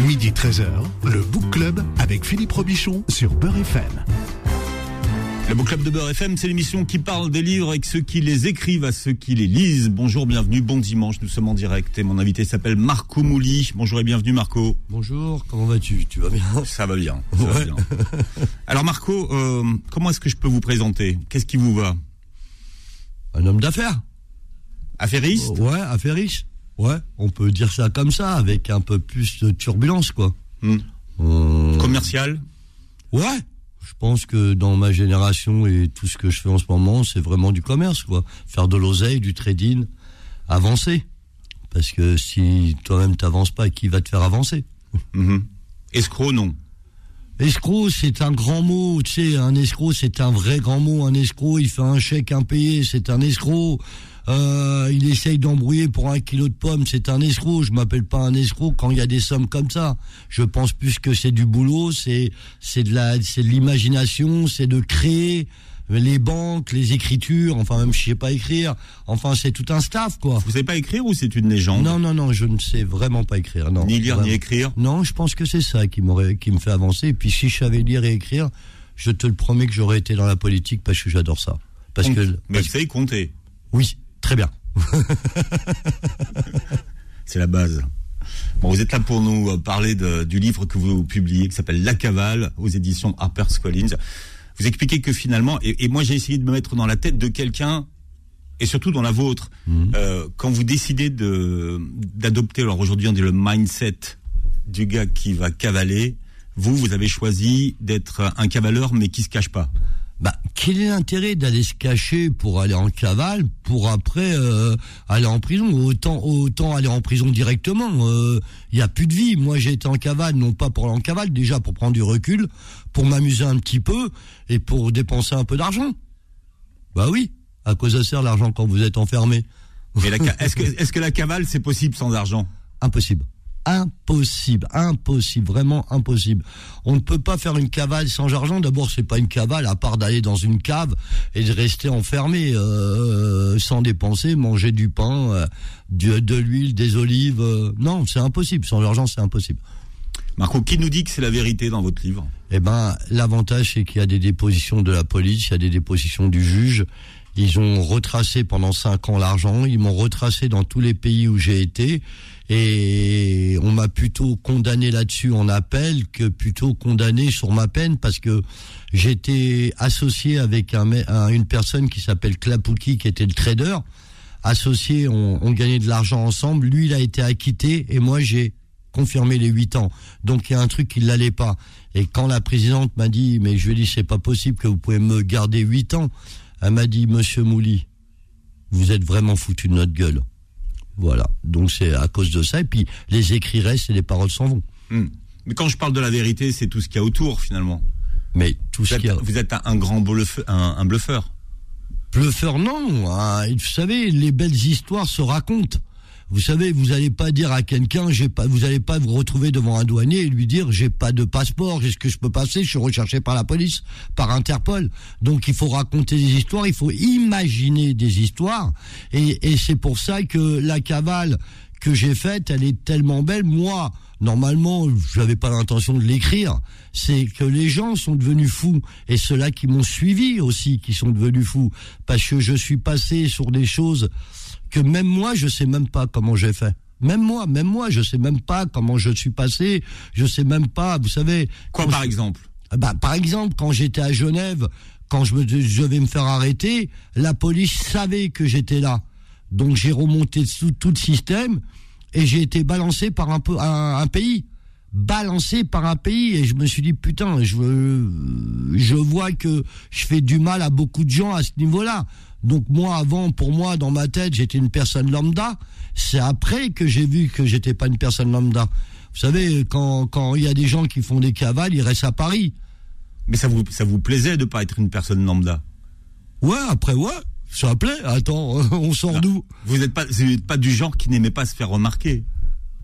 Midi 13h, le Book Club avec Philippe Robichon sur Beurre FM. Le Book Club de Beurre FM, c'est l'émission qui parle des livres et ceux qui les écrivent à ceux qui les lisent. Bonjour, bienvenue, bon dimanche, nous sommes en direct et mon invité s'appelle Marco Mouli. Bonjour et bienvenue Marco. Bonjour, comment vas-tu? Tu vas bien? Ça va bien. Ça va bien. Alors Marco, euh, comment est-ce que je peux vous présenter? Qu'est-ce qui vous va? Un homme d'affaires. Affairiste? Ouais, affairiste. Ouais, on peut dire ça comme ça, avec un peu plus de turbulence, quoi. Hmm. Euh, Commercial Ouais, je pense que dans ma génération et tout ce que je fais en ce moment, c'est vraiment du commerce, quoi. Faire de l'oseille, du trading, avancer. Parce que si toi-même t'avances pas, qui va te faire avancer? Mhm. Escroc, non. Escroc, c'est un grand mot, tu sais, un escroc, c'est un vrai grand mot. Un escroc, il fait un chèque impayé, c'est un escroc. Euh, il essaye d'embrouiller pour un kilo de pommes, c'est un escroc. Je m'appelle pas un escroc quand il y a des sommes comme ça. Je pense plus que c'est du boulot, c'est c'est de la c'est de l'imagination, c'est de créer les banques, les écritures, enfin même je sais pas écrire. Enfin, c'est tout un staff quoi. Vous savez pas écrire ou c'est une légende? Non non non, je ne sais vraiment pas écrire. Non. Ni lire ni écrire? Non, je pense que c'est ça qui m'aurait, qui me fait avancer. Et puis si je savais lire et écrire, je te le promets que j'aurais été dans la politique parce que j'adore ça. Parce que, Mais parce- vous savez compter? oui, très bien. C'est la base. Bon, vous êtes là pour nous euh, parler de- du livre que vous publiez, qui s'appelle La Cavale, aux éditions HarperCollins. Vous expliquez que finalement, et, et moi j'ai essayé de me mettre dans la tête de quelqu'un, et surtout dans la vôtre, euh, quand vous décidez de d'adopter, alors aujourd'hui on dit le mindset du gars qui va cavaler, vous, vous avez choisi d'être un cavaleur, mais qui se cache pas. Bah, quel est l'intérêt d'aller se cacher pour aller en cavale, pour après euh, aller en prison? Autant, autant aller en prison directement. Il y a plus de vie. Moi, j'ai été en cavale, non pas pour aller en cavale, déjà pour prendre du recul, pour m'amuser un petit peu et pour dépenser un peu d'argent. Bah oui. À quoi ça sert l'argent quand vous êtes enfermé? Est-ce que, est-ce que la cavale, c'est possible sans argent? Impossible. Impossible, impossible, vraiment impossible. On ne peut pas faire une cavale sans argent. D'abord, c'est pas une cavale, à part d'aller dans une cave et de rester enfermé euh, sans dépenser, manger du pain, euh, de l'huile, des olives. euh, non, c'est impossible. Sans argent, c'est impossible. Marco, qui nous dit que c'est la vérité dans votre livre? Eh ben, l'avantage, c'est qu'il y a des dépositions de la police, il y a des dépositions du juge. Ils ont retracé pendant cinq ans l'argent. Ils m'ont retracé dans tous les pays où j'ai été. Et on m'a plutôt condamné là-dessus en appel que plutôt condamné sur ma peine parce que j'étais associé avec une personne qui s'appelle Klapouki, qui était le trader. Associé, on, gagnait de l'argent ensemble. Lui, il a été acquitté et moi, j'ai confirmé les huit ans. Donc il y a un truc qui l'allait pas. Et quand la présidente m'a dit, mais je lui ai dit, c'est pas possible que vous pouvez me garder huit ans, elle m'a dit, Monsieur Mouli, vous êtes vraiment foutu de notre gueule. Voilà. Donc c'est à cause de ça. Et puis les écrits restent et les paroles s'en vont. Hmm. Mais quand je parle de la vérité, c'est tout ce qu'il y a autour finalement. Mais tout Vous ce êtes, qui a... vous êtes un, un grand bluffeur, un, un bluffeur. Bluffeur, non. hein. Vous savez, les belles histoires se racontent. Vous savez, vous n'allez pas dire à quelqu'un, pas, vous n'allez pas vous retrouver devant un douanier et lui dire, j'ai pas de passeport, est-ce que je peux passer? Je suis recherché par la police, par Interpol. Donc il faut raconter des histoires, il faut imaginer des histoires, et, et c'est pour ça que la cavale que j'ai faite, elle est tellement belle. Moi, normalement, j'avais pas l'intention de l'écrire. C'est que les gens sont devenus fous et ceux-là qui m'ont suivi aussi, qui sont devenus fous, parce que je suis passé sur des choses que même moi, je sais même pas comment j'ai fait. Même moi, même moi, je sais même pas comment je suis passé. Je sais même pas, vous savez. Quoi par je- exemple bah, par exemple, quand j'étais à Genève, quand je, me, je devais me faire arrêter, la police savait que j'étais là. Donc j'ai remonté tout, tout le système et j'ai été balancé par un, peu, un, un pays. Balancé par un pays et je me suis dit putain, je, je vois que je fais du mal à beaucoup de gens à ce niveau-là. Donc moi avant, pour moi, dans ma tête, j'étais une personne lambda. C'est après que j'ai vu que j'étais pas une personne lambda. Vous savez, quand quand il y a des gens qui font des cavales, ils restent à Paris. Mais ça vous, ça vous plaisait de pas être une personne lambda? Ouais, après ouais, ça plaît. Attends, on sort d'où? Vous n'êtes pas, vous êtes pas du genre qui n'aimait pas se faire remarquer?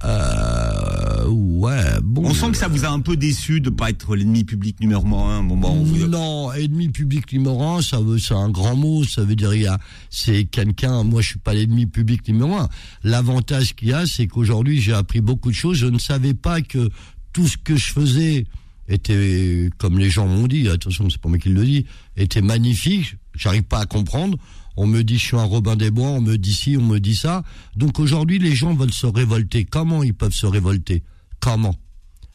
euh, Euh, ouais, bon. On sent que ça vous a un peu déçu de pas être l'ennemi public numéro un. Bon, bon, vous... Non, ennemi public numéro un, ça veut, c'est un grand mot. Ça veut dire, il y a, c'est quelqu'un. Moi, je suis pas l'ennemi public numéro un. L'avantage qu'il y a, c'est qu'aujourd'hui, j'ai appris beaucoup de choses. Je ne savais pas que tout ce que je faisais était, comme les gens m'ont dit, attention, c'est pas moi qui le dis, était magnifique. J'arrive pas à comprendre. On me dit je suis un Robin des Bois, on me dit ci, on me dit ça. Donc aujourd'hui, les gens veulent se révolter. Comment ils peuvent se révolter? Comment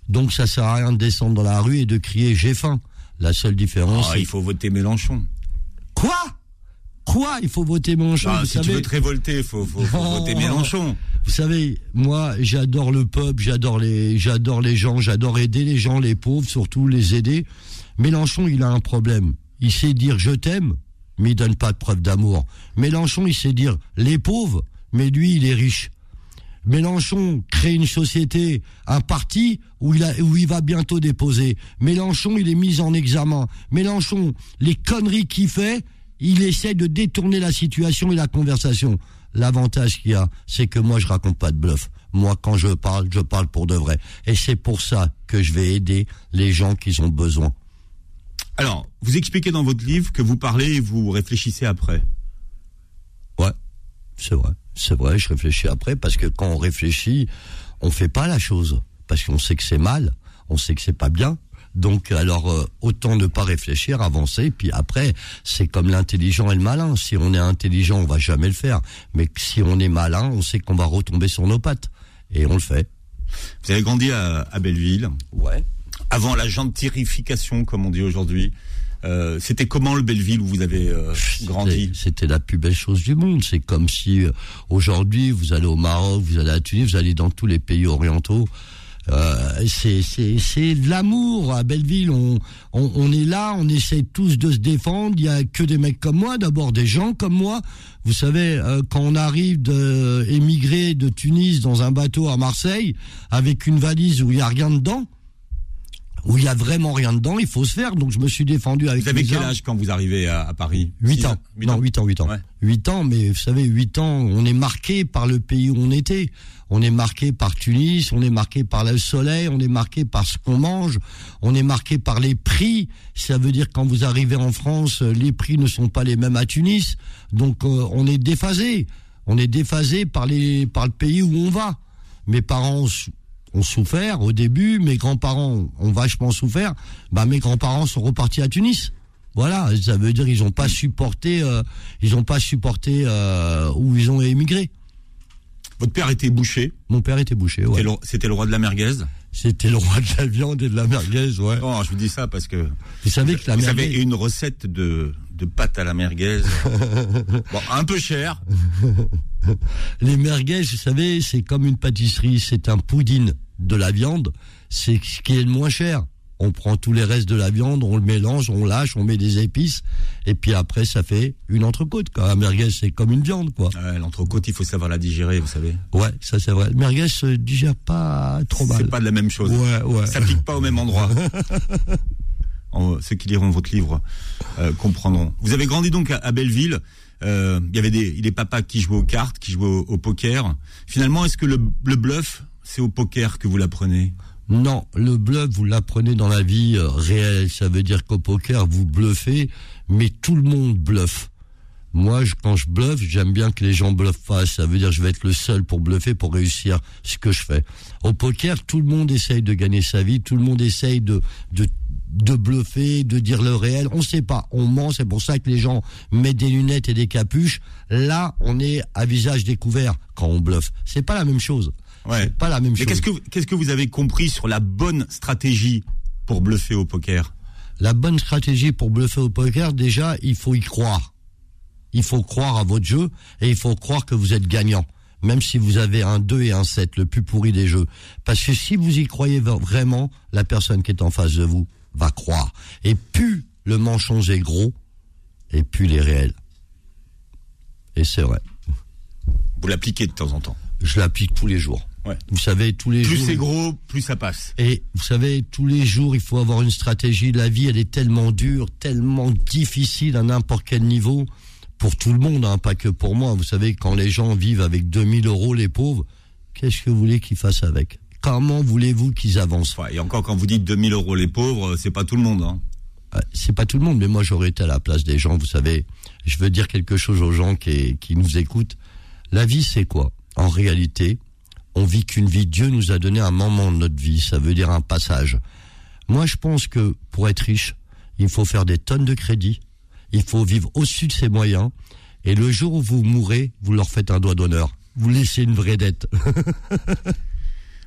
Donc ça sert à rien de descendre dans la rue et de crier j'ai faim. La seule différence, Ah, il faut voter Mélenchon. quoi? Quoi? Il faut voter Mélenchon. Ah, vous si savez, tu veux te révolter, faut, faut, voter Mélenchon. Vous savez, moi, j'adore le peuple, j'adore les, j'adore les gens, j'adore aider les gens, les pauvres, surtout les aider. Mélenchon, il a un problème. Il sait dire je t'aime, mais il donne pas de preuve d'amour. Mélenchon, il sait dire les pauvres, mais lui, il est riche. Mélenchon crée une société, un parti où il, a, où il va bientôt déposer. Mélenchon, il est mis en examen. Mélenchon, les conneries qu'il fait, il essaie de détourner la situation et la conversation. L'avantage qu'il y a, c'est que moi, je raconte pas de bluff. Moi, quand je parle, je parle pour de vrai. Et c'est pour ça que je vais aider les gens qui ont besoin. Alors, vous expliquez dans votre livre que vous parlez et vous réfléchissez après. Ouais, c'est vrai. C'est vrai, je réfléchis après parce que quand on réfléchit, on fait pas la chose parce qu'on sait que c'est mal, on sait que c'est pas bien. Donc alors euh, autant ne pas réfléchir, avancer, puis après c'est comme l'intelligent et le malin. Si on est intelligent, on va jamais le faire, mais si on est malin, on sait qu'on va retomber sur nos pattes et on le fait. Vous avez grandi à, à Belleville, Ouais. avant la gentrification, comme on dit aujourd'hui. Euh, C'était comment le Belleville où vous avez euh, grandi? C'était- la plus belle chose du monde. C'est comme si euh, aujourd'hui vous allez au Maroc, vous allez à Tunis, vous allez dans tous les pays orientaux. Euh, c'est c'est c'est de l'amour à Belleville. On, on on est là, on essaie tous de se défendre. Il y a que des mecs comme moi, d'abord des gens comme moi. Vous savez, euh, quand on arrive de émigrer de Tunis dans un bateau à Marseille avec une valise où il y a rien dedans, où il y a vraiment rien dedans, il faut se faire. Donc je me suis défendu avec Vous avez mes quel armes. âge quand vous arrivez à, à Paris? 8 Six ans. Huit non, 8 ans, 8 ans. Ouais. 8 ans, mais vous savez, 8 ans, on est marqué par le pays où on était. On est marqué par Tunis, on est marqué par le soleil, on est marqué par ce qu'on mange, on est marqué par les prix. Ça veut dire quand vous arrivez en France, les prix ne sont pas les mêmes à Tunis. Donc euh, on est déphasé. On est déphasé par les par le pays où on va. Mes parents ont sou- ont souffert au début, mes grands-parents ont vachement souffert. Bah mes grands-parents sont repartis à Tunis. Voilà, ça veut dire ils ont pas supporté, euh, ils ont pas supporté euh, où ils ont émigré. Votre père était boucher, Mon père était bouché, ouais. c'était le- roi de la merguez. C'était le roi de la viande et de la merguez, ouais. Non, je vous dis ça parce que Vous savez que la vous merguez, avez une recette de, de pâte à la merguez. bon, un peu cher. les merguez, vous savez, c'est comme une pâtisserie, c'est un pudding de la viande, c'est ce qui est le moins cher. On prend tous les restes de la viande, on le mélange, on lâche, on met des épices, et puis après ça fait une entrecôte. Quoi. La merguez, c'est comme une viande, quoi. Ouais, L'entrecôte, il faut savoir la digérer, vous savez. Ouais, ça c'est vrai. Le merguez se digère pas trop mal. C'est pas de la même chose. Ouais, ouais. Ça pique pas au même endroit. En- ceux qui liront votre livre euh, comprendront. Vous avez grandi donc à, à Belleville. Euh, Il y avait des, des papas qui jouaient aux cartes, qui jouaient au, au poker. Finalement, est-ce que le, le bluff, c'est au poker que vous l'apprenez? Non, le bluff, vous l'apprenez dans la vie euh, réelle. Ça veut dire qu'au poker, vous bluffez, mais tout le monde bluffe. Moi, je- quand je bluffe, j'aime bien que les gens bluffent pas. Ça veut dire que je vais être le seul pour bluffer, pour réussir ce que je fais. Au poker, tout le monde essaye de gagner sa vie, tout le monde essaye de, de, de bluffer, de dire le réel. On sait pas, on ment. C'est pour ça que les gens mettent des lunettes et des capuches. Là, on est à visage découvert quand on bluffe. C'est pas la même chose. Ouais. C'est pas la même Mais chose. qu'est-ce que qu'est-ce que vous avez compris sur la bonne stratégie pour bluffer au poker? La bonne stratégie pour bluffer au poker, déjà, il faut y croire. Il faut croire à votre jeu et il faut croire que vous êtes gagnant. Même si vous avez un 2 et un 7, le plus pourri des jeux. Parce que si vous y croyez vraiment, la personne qui est en face de vous va croire. Et plus le mensonge est gros, et plus il est réel. Et c'est vrai. Vous l'appliquez de temps en temps. Je l'applique tous les jours. Ouais. Vous savez, tous les Plus jours. c'est gros, plus ça passe. Et vous savez, tous les jours, il faut avoir une stratégie. La vie, elle est tellement dure, tellement difficile à n'importe quel niveau, pour tout le monde, hein, pas que pour moi. Vous savez, quand les gens vivent avec 2000 euros, les pauvres, qu'est-ce que vous voulez qu'ils fassent avec? Comment voulez-vous qu'ils avancent? Et encore, quand vous dites 2000 euros les pauvres, c'est pas tout le monde. Hein. Euh, c'est pas tout le monde, mais moi j'aurais été à la place des gens. Vous savez, je veux dire quelque chose aux gens qui, qui nous écoutent. La vie, c'est quoi En réalité, on vit qu'une vie. Dieu nous a donné un moment de notre vie. Ça veut dire un passage. Moi, je pense que pour être riche, il faut faire des tonnes de crédits. Il faut vivre au-dessus de ses moyens. Et le jour où vous mourrez, vous leur faites un doigt d'honneur. Vous laissez une vraie dette.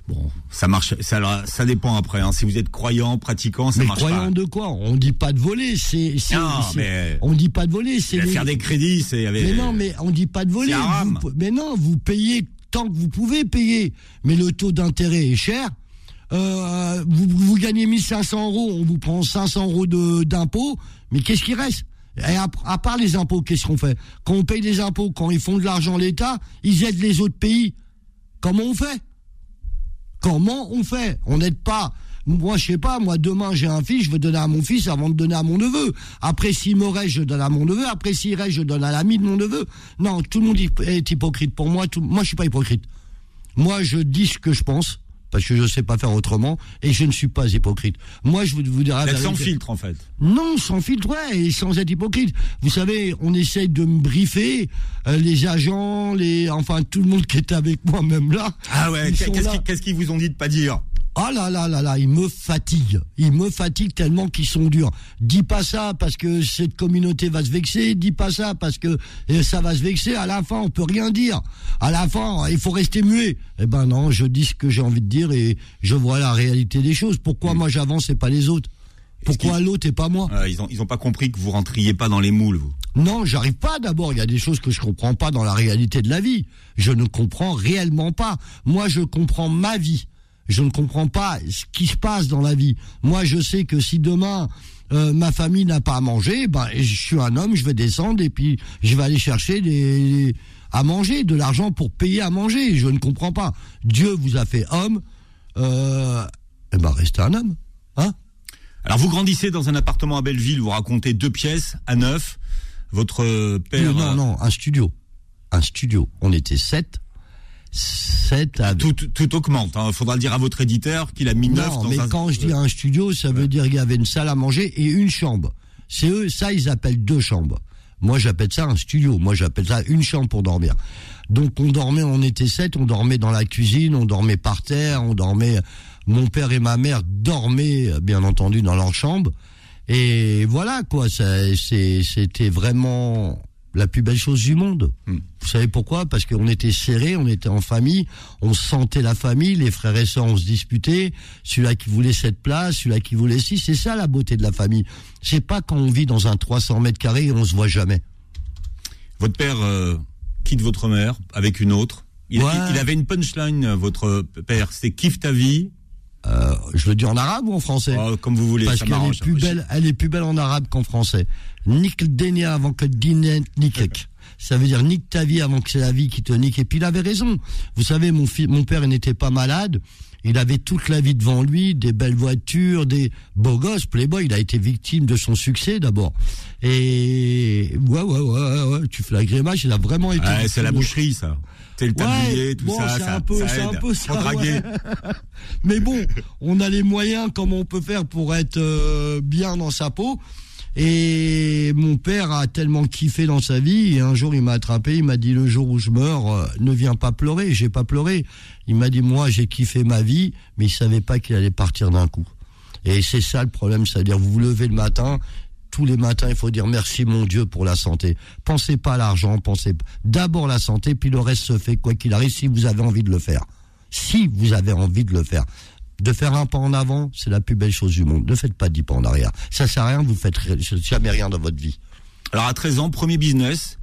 Bon, ça marche, ça, ça dépend après. Hein. Si vous êtes croyant, pratiquant, ça mais marche croyant de quoi? On dit pas de voler, c'est. Non, mais on dit pas de voler, c'est. Faire des crédits, c'est. Mais non, mais on dit pas de voler. mais non, vous payez tant que vous pouvez payer, mais le taux d'intérêt est cher. Euh, vous, vous gagnez 1500 euros, on vous prend 500 euros d'impôts, mais qu'est-ce qui reste? Et à, à, part les impôts, qu'est-ce qu'on fait? Quand on paye des impôts, quand ils font de l'argent l'État, ils aident les autres pays. Comment on fait? Comment on fait? On n'aide pas. Moi, je sais pas, moi, demain, j'ai un fils, je veux donner à mon fils avant de donner à mon neveu. Après, s'il me reste, je donne à mon neveu. Après, s'il reste, je donne à l'ami de mon neveu. Non, tout le monde est hypocrite. Pour moi, tout, moi, je suis pas hypocrite. Moi, je dis ce que je pense parce que je ne sais pas faire autrement et je ne suis pas hypocrite. Moi, je vous, vous dirais... sans filtre, en fait. Non, sans filtre, ouais, et sans être hypocrite. Vous savez, on essaye de me briefer, euh, les agents, les, enfin, tout le monde qui est avec moi, même là. Ah ouais, qu'est-ce qu'ils vous ont dit de pas dire? Ah là là là là, ils me fatiguent. Ils me fatiguent tellement qu'ils sont durs. Dis pas ça parce que cette communauté va se vexer. Dis pas ça parce que euh, ça va se vexer. À la fin, on peut rien dire. À la fin, il faut rester muet. Eh ben non, je dis ce que j'ai envie de dire et je vois la réalité des choses. Pourquoi moi j'avance et pas les autres? Pourquoi l'autre et pas moi? Ils ont ils ont pas compris que vous rentriez pas dans les moules vous? Non, j'arrive pas d'abord, il y a des choses que je comprends pas dans la réalité de la vie. Je ne comprends réellement pas. Moi je comprends ma vie je ne comprends pas ce qui se passe dans la vie. Moi, je sais que si demain euh, ma famille n'a pas à manger, ben je suis un homme, je vais descendre et puis je vais aller chercher des à manger, de l'argent pour payer à manger. Je ne comprends pas. Dieu vous a fait homme, euh, eh ben restez un homme, hein Alors vous grandissez dans un appartement à Belleville, vous racontez deux pièces à neuf. Votre père. Non, non, non, un studio, un studio. On était sept tout, tout augmente. Il hein. faudra le dire à votre éditeur qu'il a mis neuf dans mais quand je dis un studio, ça veut dire qu'il y avait une salle à manger et une chambre. C'est eux, ça, ils appellent deux chambres. Moi, j'appelle ça un studio. Moi, j'appelle ça une chambre pour dormir. Donc, on dormait, on était sept, on dormait dans la cuisine, on dormait par terre, on dormait. Mon père et ma mère dormaient, bien entendu, dans leur chambre. Et voilà, quoi. C'était vraiment la plus belle chose du monde. Hmm. Vous savez pourquoi? Parce qu'on était serrés, on était en famille, on sentait la famille, les frères et sœurs, on se disputait, celui-là qui voulait cette place, celui-là qui voulait ci, c'est ça la beauté de la famille. C'est pas quand on vit dans un 300 mètres carrés et on se voit jamais. Votre père euh, quitte votre mère avec une autre. Il, il avait une punchline, votre père, c'était kiffe ta vie, euh, je le dis en arabe ou en français oh, Comme vous voulez. Parce qu'elle est plus belle, elle est plus belle en arabe qu'en français. Nique Denia avant que dinet nique. Ça veut dire nique ta vie avant que c'est la vie qui te nique. Et puis il avait raison. Vous savez, mon, fils, mon père n'était pas malade. Il avait toute la vie devant lui, des belles voitures, des beaux gosses, playboy. Il a été victime de son succès d'abord. Et ouais, ouais, ouais, ouais, tu fais la grimace. Il a vraiment été. c'est la boucherie, ça le tablier, tout ça, ça, un peu, ça, un peu ça, Mais bon, on a les moyens comme on peut faire pour être euh, bien dans sa peau. Et mon père a tellement kiffé dans sa vie, et un jour il m'a attrapé, il m'a dit le jour où je meurs, euh, ne viens pas pleurer, j'ai pas pleuré. Il m'a dit moi j'ai kiffé ma vie, mais il savait pas qu'il allait partir d'un coup. Et c'est ça le problème, c'est-à-dire vous vous levez le matin, tous les matins, il faut dire merci mon Dieu pour la santé. Pensez pas à l'argent, pensez d'abord la santé, puis le reste se fait quoi qu'il arrive si vous avez envie de le faire. Si vous avez envie de le faire. De faire un pas en avant, c'est la plus belle chose du monde. Ne faites pas dix pas en arrière. Ça sert à rien, vous faites jamais rien dans votre vie. Alors à 13 ans, premier business,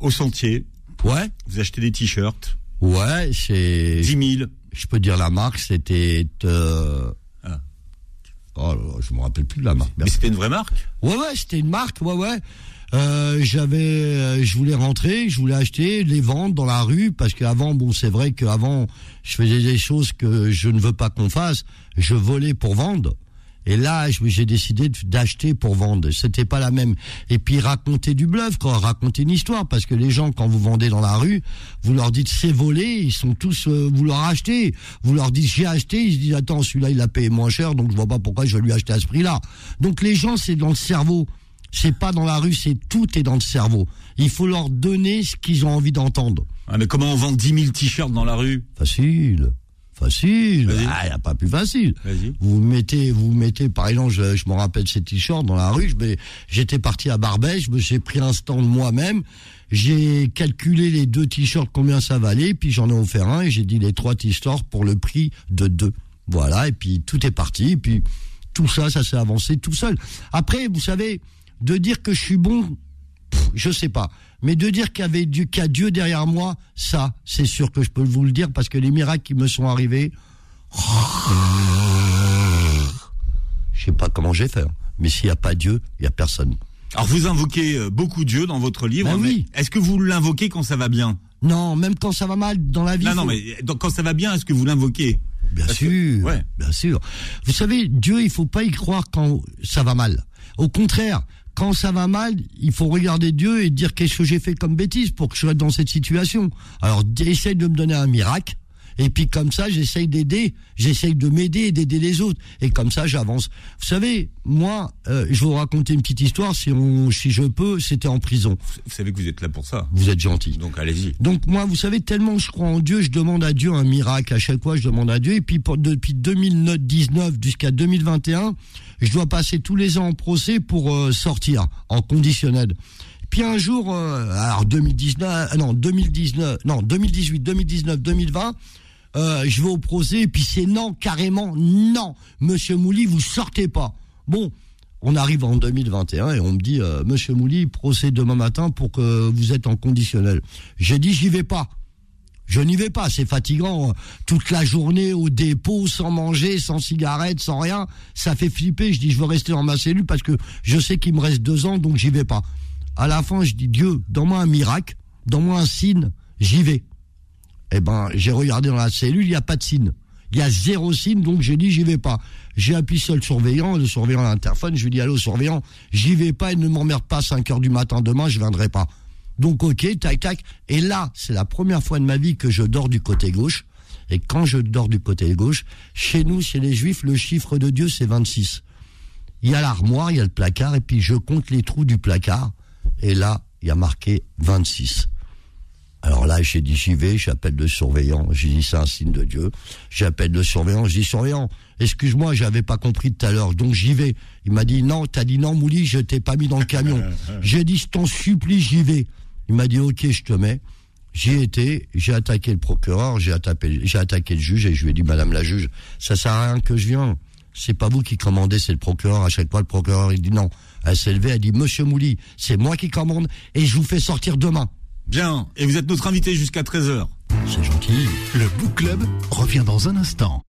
au sentier. Ouais. Vous achetez des t-shirts. Ouais, c'est... 10 000. Je peux dire la marque, c'était... Euh, Oh je me rappelle plus de la marque. Mais c'était une vraie marque Ouais, ouais, c'était une marque, ouais, ouais. Euh, j'avais, euh, je voulais rentrer, je voulais acheter, les vendre dans la rue parce qu'avant, bon, c'est vrai qu'avant, je faisais des choses que je ne veux pas qu'on fasse. Je volais pour vendre Et là, j'ai décidé d'acheter pour vendre. C'était pas la même. Et puis raconter du bluff, quoi, raconter une histoire, parce que les gens, quand vous vendez dans la rue, vous leur dites c'est volé, ils sont tous, euh, vous leur achetez. Vous leur dites j'ai acheté, ils se disent attends celui-là il a payé moins cher, donc je vois pas pourquoi je vais lui acheter à ce prix-là. Donc les gens, c'est dans le cerveau. C'est pas dans la rue, c'est tout est dans le cerveau. Il faut leur donner ce qu'ils ont envie d'entendre. Ah, mais comment on vend 10 000 t-shirts dans la rue? Facile. Facile. Vas-y. Ah, a pas plus facile. Vous mettez, vous mettez, par exemple, je, me rappelle ces t-shirts dans la rue. J'étais parti à Barbès, je me suis pris un stand moi-même. J'ai calculé les deux t-shirts combien ça valait, puis j'en ai offert un et j'ai dit les trois t-shirts pour le prix de deux. Voilà, et puis tout est parti, et puis tout ça, ça s'est avancé tout seul. Après, vous savez, de dire que je suis bon, pff, je sais pas. Mais de dire qu'il y avait y a Dieu derrière moi, ça, c'est sûr que je peux vous le dire parce que les miracles qui me sont arrivés, je sais pas comment j'ai fait. hein. Mais s'il n'y a pas Dieu, il y a personne. Alors vous invoquez euh, beaucoup Dieu dans votre livre, Ben oui. est-ce que vous l'invoquez quand ça va bien? Non, même quand ça va mal dans la vie. Non, non, mais donc, quand ça va bien, est-ce que vous l'invoquez? Bien Parce que- sûr, ouais. bien sûr. Vous savez, Dieu, il faut pas y croire quand ça va mal. Au contraire, quand ça va mal, il faut regarder Dieu et dire qu'est-ce que j'ai fait comme bêtise pour que je sois dans cette situation? Alors, essaye de me donner un miracle. Et puis comme ça, j'essaye d'aider, j'essaye de m'aider et d'aider les autres. Et comme ça, j'avance. Vous savez, moi, euh, je vais vous raconter une petite histoire. Si on, si je peux, c'était en prison. Vous savez que vous êtes là pour ça. Vous êtes gentil. Donc allez-y. Donc moi, vous savez, tellement je crois en Dieu, je demande à Dieu un miracle. À chaque fois, je demande à Dieu. Et puis pour- depuis 2019 jusqu'à 2021, je dois passer tous les ans en procès pour euh, sortir en conditionnel. Puis un jour, euh, alors 2019, euh, non 2019, non 2018, 2019, 2020. Euh, je vais au procès et puis c'est non, carrément non. Monsieur Mouli, vous sortez pas. Bon, on arrive en 2021 et on me dit, euh, Monsieur Mouli, procès demain matin pour que vous êtes en conditionnel. J'ai dit, j'y vais pas. Je n'y vais pas, c'est fatigant. euh, Toute la journée au dépôt, sans manger, sans cigarette, sans rien, ça fait flipper. Je dis, je veux rester dans ma cellule parce que je sais qu'il me reste deux ans, donc j'y vais pas. À la fin, je dis, Dieu, donne-moi un miracle, donne-moi un signe, j'y vais. Eh ben, j'ai regardé dans la cellule, il n'y a pas de signe. Il y a zéro signe, donc j'ai dit, j'y vais pas. J'ai appuyé sur le surveillant, le surveillant à l'interphone, je lui dis, allô, surveillant, j'y vais pas et ne m'emmerde pas à 5 heures du matin demain, je viendrai pas. Donc, ok, tac, tac. Et là, c'est la première fois de ma vie que je dors du côté gauche. Et quand je dors du côté gauche, chez nous, chez les juifs, le chiffre de Dieu, c'est 26. Il y a l'armoire, il y a le placard, et puis je compte les trous du placard. Et là, il y a marqué 26. Alors là, j'ai dit, j'y vais, j'appelle le surveillant. J'ai dit, c'est un signe de Dieu. J'appelle le surveillant, je dis, surveillant, excuse-moi, j'avais pas compris tout à l'heure, donc j'y vais. Il m'a dit, non, t'as dit non, Mouli, je t'ai pas mis dans le camion. j'ai dit, je t'en supplie, j'y vais. Il m'a dit, ok, je te mets. J'y étais, j'ai attaqué le procureur, j'ai attaqué, j'ai attaqué le juge et je lui ai dit, madame la juge, ça sert à rien que je viens. C'est pas vous qui commandez, c'est le procureur. À chaque fois, le procureur, il dit non. Elle s'est levée, elle dit, monsieur Mouli, c'est moi qui commande et je vous fais sortir demain. Bien. Et vous êtes notre invité jusqu'à 13h. C'est gentil. Le Book Club revient dans un instant.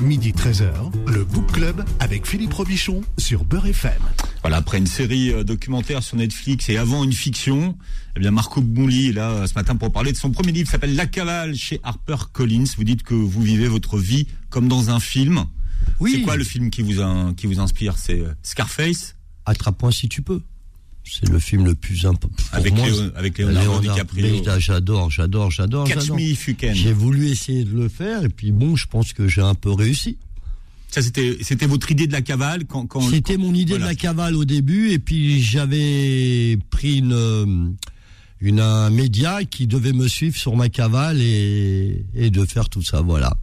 Midi 13h, le Book Club avec Philippe Robichon sur Beurre FM. Voilà, après une série euh, documentaire sur Netflix et avant une fiction, eh bien Marco Mouli est là euh, ce matin pour parler de son premier livre qui s'appelle La cavale chez Harper Collins. Vous dites que vous vivez votre vie comme dans un film. Oui. C'est quoi le film qui vous, qui vous inspire? C'est euh, Scarface? Attrape-moi si tu peux. C'est le film le plus important. avec, moi, Léo- c'est- avec Leonardo DiCaprio. mais J'adore, j'adore, j'adore. Catch. Me If You Can. J'ai voulu essayer de le faire et puis bon, je pense que j'ai un peu réussi. Ça c'était c'était votre idée de la cavale quand, quand C'était mon idée voilà. de la cavale au début et puis j'avais pris une une un média qui devait me suivre sur ma cavale et et de faire tout ça voilà.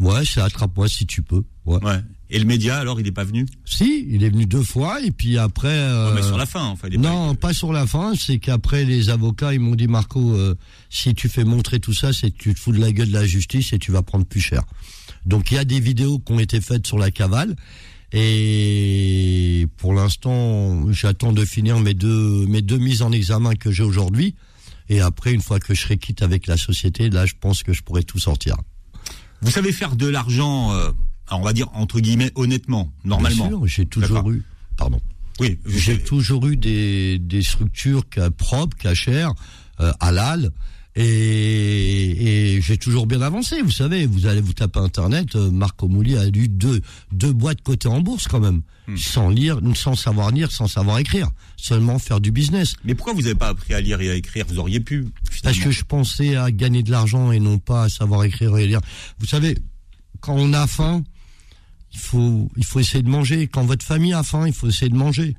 Ouais, c'est attrape-moi si tu peux. Ouais. Ouais. Et le média alors il est pas venu? Si, il est venu deux fois et puis après. euh, Ouais, mais sur la fin enfin. Il est Non, pas- pas sur la fin. C'est qu'après les avocats, ils m'ont dit Marco, euh, si tu fais montrer tout ça, c'est que tu te fous de la gueule de la justice et tu vas prendre plus cher. Donc il y a des vidéos qui ont été faites sur la cavale et pour l'instant, j'attends de finir mes deux mes deux mises en examen que j'ai aujourd'hui. Et après, une fois que je serai quitte avec la société, là, je pense que je pourrai tout sortir. Vous savez faire de l'argent, euh, on va dire entre guillemets honnêtement, normalement. Bien sûr, j'ai toujours eu. Pardon. Oui. J'ai toujours eu des, des structures propres, cachères, euh, halal, Et, et j'ai toujours bien avancé, vous savez. Vous allez vous taper Internet, euh, Marco Mouli a eu deux, deux boîtes cotées en bourse quand même. Hmm. Sans lire, sans savoir lire, sans savoir écrire. Seulement faire du business. Mais pourquoi vous n'avez pas appris à lire et à écrire? Vous auriez pu. Parce que je pensais à gagner de l'argent et non pas à savoir écrire et lire. Vous savez, quand on a faim, il faut, il faut essayer de manger. Quand votre famille a faim, il faut essayer de manger.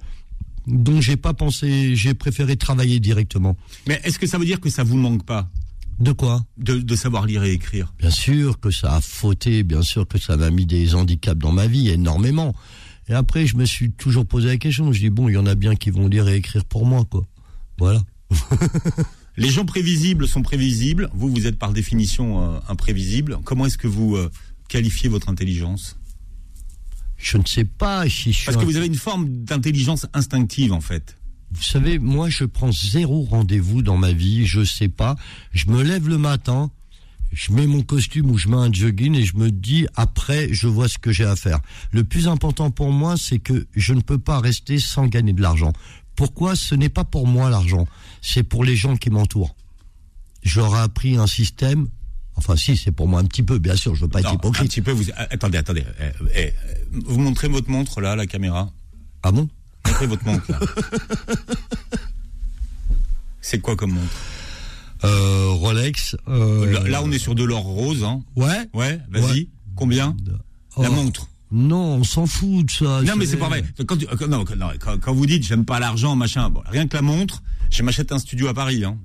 Donc j'ai pas pensé, j'ai préféré travailler directement. Mais est-ce que ça veut dire que ça vous manque pas? De quoi? De, de savoir lire et écrire Bien sûr que ça a fauté, bien sûr que ça m'a mis des handicaps dans ma vie, énormément. Et après, je me suis toujours posé la question. Je dis bon, il y en a bien qui vont lire et écrire pour moi, quoi. Voilà. Les gens prévisibles sont prévisibles. Vous, vous êtes par définition euh, imprévisible. Comment est-ce que vous euh, qualifiez votre intelligence? Je ne sais pas si je suis. Parce que vous avez une forme d'intelligence instinctive, en fait. Vous savez, moi, je prends zéro rendez-vous dans ma vie. Je sais pas. Je me lève le matin, je mets mon costume ou je mets un jogging et je me dis après, je vois ce que j'ai à faire. Le plus important pour moi, c'est que je ne peux pas rester sans gagner de l'argent. Pourquoi? Ce n'est pas pour moi l'argent, c'est pour les gens qui m'entourent. J'aurais appris un système. Enfin, si, c'est pour moi un petit peu, bien sûr. Je veux pas Non, être un hypocrite. petit peu. Vous... ah, Attendez, attendez. Eh, eh, vous montrez votre montre là, à la caméra. Ah bon? Montrez votre montre là. C'est quoi comme montre? Euh, Rolex. euh, là, là, on est sur de l'or rose. Hein. Ouais. Ouais, vas-y. Ouais. Combien? La Oh, montre. Non, on s'en fout de ça. Non, mais c'est pas vrai. Quand, tu- quand- non, quand- non, quand- quand vous dites j'aime pas l'argent, machin, bon, rien que la montre, je m'achète un studio à Paris. Hein.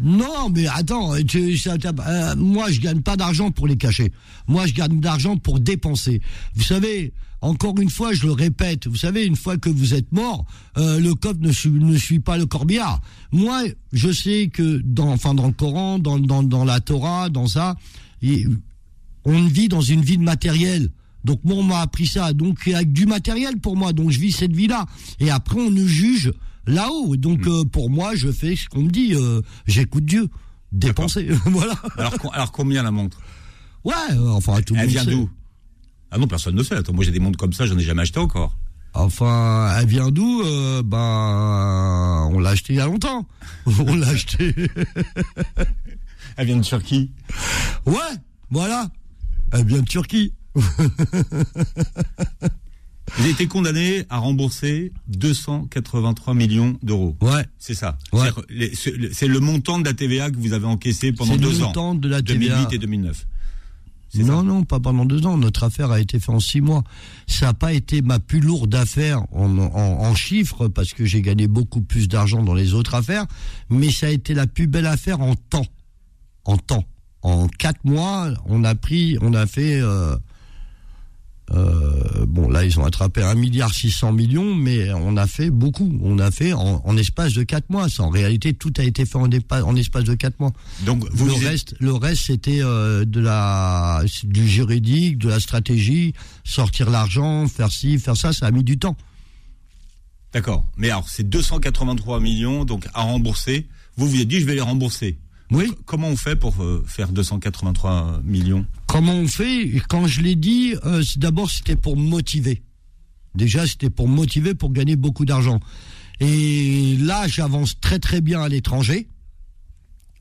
Non, mais attends, tu- ça- euh, moi je gagne pas d'argent pour les cacher. Moi je gagne d'argent pour dépenser. Vous savez, encore une fois, je le répète, vous savez, une fois que vous êtes mort, euh, le coffre ne ne suit pas le corbillard. Moi, je sais que dans, enfin dans le Coran, dans, dans, dans la Torah, dans ça, on vit dans une vie de matériel. Donc moi on m'a appris ça, donc avec du matériel pour moi, donc je vis cette vie-là. Et après on nous juge là-haut. Donc euh, pour moi je fais ce qu'on me dit, euh, j'écoute Dieu, dépenser, voilà. Alors, alors combien la montre? Ouais, euh, enfin tout le Elle monde vient sait. d'où? Ah non, personne ne sait. Attends, moi j'ai des montres comme ça, j'en ai jamais acheté encore. Enfin, elle vient d'où? Euh, Ben, on l'a acheté il y a longtemps. on l'a acheté. Elle vient de Turquie. Ouais, voilà. Elle vient de Turquie. Vous avez été condamné à rembourser 283 millions d'euros. Ouais. C'est ça. Ouais. C'est c'est le montant de la TVA que vous avez encaissé pendant C'est le deux ans. montant de la TVA. 2008 et 2009. C'est Non, ça. non, pas pendant deux ans. Notre affaire a été faite en six mois. Ça n'a pas été ma plus lourde affaire en, en, en chiffres, parce que j'ai gagné beaucoup plus d'argent dans les autres affaires, mais ça a été la plus belle affaire en temps. En temps. En quatre mois, on a pris, on a fait... euh, euh, bon, là, ils ont attrapé un milliard 600 millions, mais on a fait beaucoup. On a fait en, en espace de quatre mois. Ça, en réalité, tout a été fait en, espace de quatre mois Donc vous, le reste, le reste, c'était euh, de la, du juridique, de la stratégie, sortir l'argent, faire ci, faire ça. Ça a mis du temps. D'accord. Mais alors, c'est 283 millions donc à rembourser. Vous vous êtes dit, je vais les rembourser. Oui. Comment on fait pour euh, faire 283 millions? Comment on fait? Quand je l'ai dit, euh, d'abord c'était pour motiver. Déjà, c'était pour motiver pour gagner beaucoup d'argent. Et là, j'avance très très bien à l'étranger.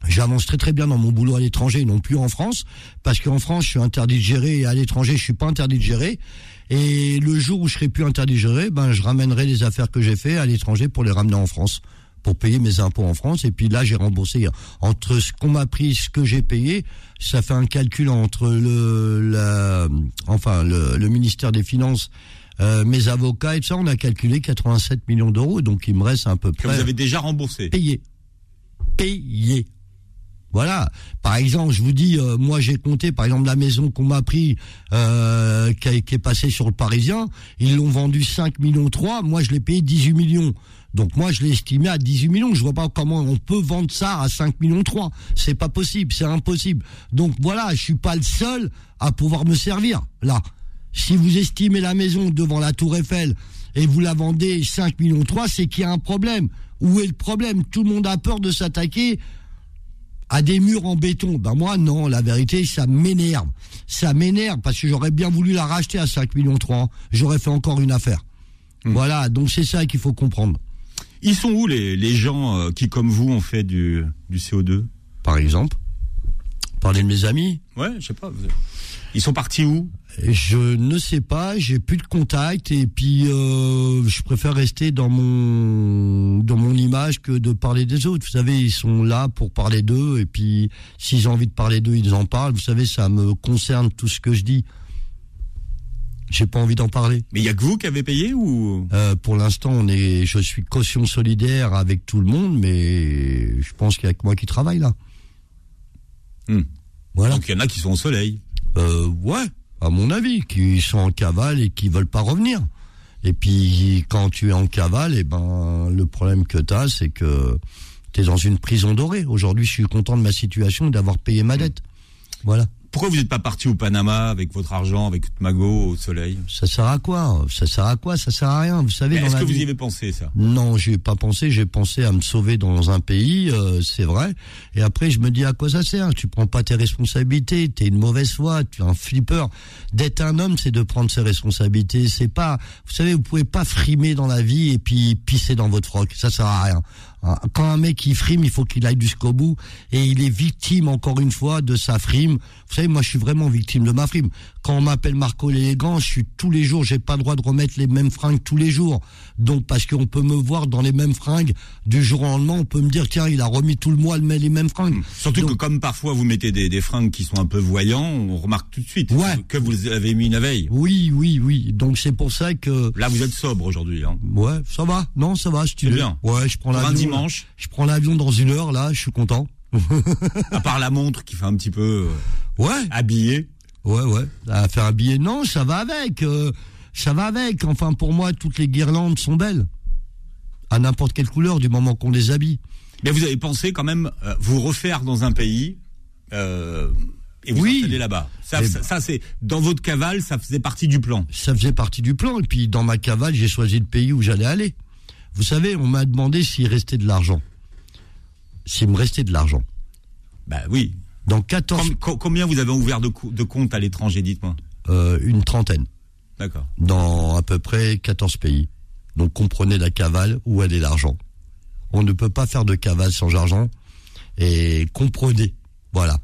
J'avance très très bien dans mon boulot à l'étranger, non plus en France, parce qu'en France, je suis interdit de gérer et à l'étranger, je suis pas interdit de gérer. Et le jour où je serai plus interdit de gérer, ben je ramènerai les affaires que j'ai fait à l'étranger pour les ramener en France, pour payer mes impôts en France. Et puis là, j'ai remboursé entre ce qu'on m'a pris, ce que j'ai payé, ça fait un calcul entre le, la, enfin le, le ministère des Finances, euh, mes avocats et tout ça, on a calculé 87 millions d'euros, donc il me reste à peu que près vous avez déjà remboursé payé. Payé. Voilà. Par exemple, je vous dis, euh, moi j'ai compté, par exemple, la maison qu'on m'a pris, euh, qui, est passée sur le Parisien, ils l'ont vendu 5 millions 3, moi je l'ai payé 18 millions. Donc moi je l'ai estimé à 18 millions. Je vois pas comment on peut vendre ça à 5 millions 3. C'est pas possible, c'est impossible. Donc voilà, je suis pas le seul à pouvoir me servir là. Si vous estimez la maison devant la Tour Eiffel et vous la vendez 5 millions 3, c'est qu'il y a un problème. Où est le problème? Tout le monde a peur de s'attaquer à des murs en béton. Ben moi non, la vérité ça m'énerve. Ça m'énerve parce que j'aurais bien voulu la racheter à 5 millions 3. J'aurais fait encore une affaire. Voilà, donc c'est ça qu'il faut comprendre. Ils sont où les, les gens euh, qui, comme vous, ont fait du, du CO2 par exemple. Parler de mes amis. Ouais, je sais pas. Ils sont partis où? Je ne sais pas, j'ai plus de contact et puis euh, je préfère rester dans mon dans mon image que de parler des autres. Vous savez, ils sont là pour parler d'eux et puis s'ils ont envie de parler d'eux, ils en parlent. Vous savez, ça me concerne tout ce que je dis. J'ai pas envie d'en parler. Mais il y a que vous qui avez payé ou? Euh, Pour l'instant, on est, je suis caution solidaire avec tout le monde, mais je pense qu'il y a que moi qui travaille là. Hmm. Voilà. Donc il y en a qui sont au soleil. Euh, ouais, à mon avis, qui sont en cavale et qui veulent pas revenir. Et puis quand tu es en cavale, et eh ben le problème que tu as, c'est que tu es dans une prison dorée. Aujourd'hui, je suis content de ma situation d'avoir payé ma dette. Voilà. Pourquoi vous n'êtes pas parti au Panama avec votre argent, avec magot au soleil Ça sert à quoi? Ça sert à quoi? Ça sert à rien. Vous savez. Est-ce que vous y avez pensé ça? Non, j'ai pas pensé. J'ai pensé à me sauver dans un pays, euh, c'est vrai. Et après, je me dis à quoi ça sert? Tu prends pas tes responsabilités. T'es une mauvaise foi. Tu es un flipper. D'être un homme, c'est de prendre ses responsabilités. C'est pas. Vous savez, vous pouvez pas frimer dans la vie et puis pisser dans votre froc. Ça sert à rien. Ah, quand un mec il frime, il faut qu'il aille jusqu'au bout et il est victime encore une fois de sa frime. Vous savez, moi je suis vraiment victime de ma frime. Quand on m'appelle Marco l'élégant, je suis tous les jours, j'ai pas le droit de remettre les mêmes fringues tous les jours. Donc parce qu'on peut me voir dans les mêmes fringues du jour au lendemain, on peut me dire tiens, il a remis tout le mois les mêmes fringues. Mmh. Surtout que comme parfois vous mettez des, des, fringues qui sont un peu voyants, on remarque tout de suite que vous avez mis une veille. Oui, oui, oui. Donc c'est pour ça que là vous êtes sobre aujourd'hui. Hein. Ouais, ça va. Non, ça va. C'est bien. Ouais, je prends l'avion. Dimanche. je prends l'avion dans une heure là, je suis content. à part la montre qui fait un petit peu euh, ouais habillé. Ouais, ouais. À faire un billet, non, ça va avec. Euh, ça va avec. Enfin, pour moi, toutes les guirlandes sont belles. À n'importe quelle couleur, du moment qu'on les habille. Mais vous avez pensé quand même euh, vous refaire dans un pays euh, et vous oui. là-bas. Ça, ça, ça c'est dans votre cavale, ça faisait partie du plan. Ça faisait partie du plan. Et puis dans ma cavale, j'ai choisi le pays où j'allais aller. Vous savez, on m'a demandé s'il restait de l'argent. S'il me restait de l'argent. Bah oui. Dans 14... combien vous avez ouvert de, de comptes à l'étranger, dites-moi? Euh, Une trentaine. D'accord. Dans à peu près 14 pays. Donc comprenez la cavale, où elle est l'argent. On ne peut pas faire de cavale sans argent. Et comprenez, voilà.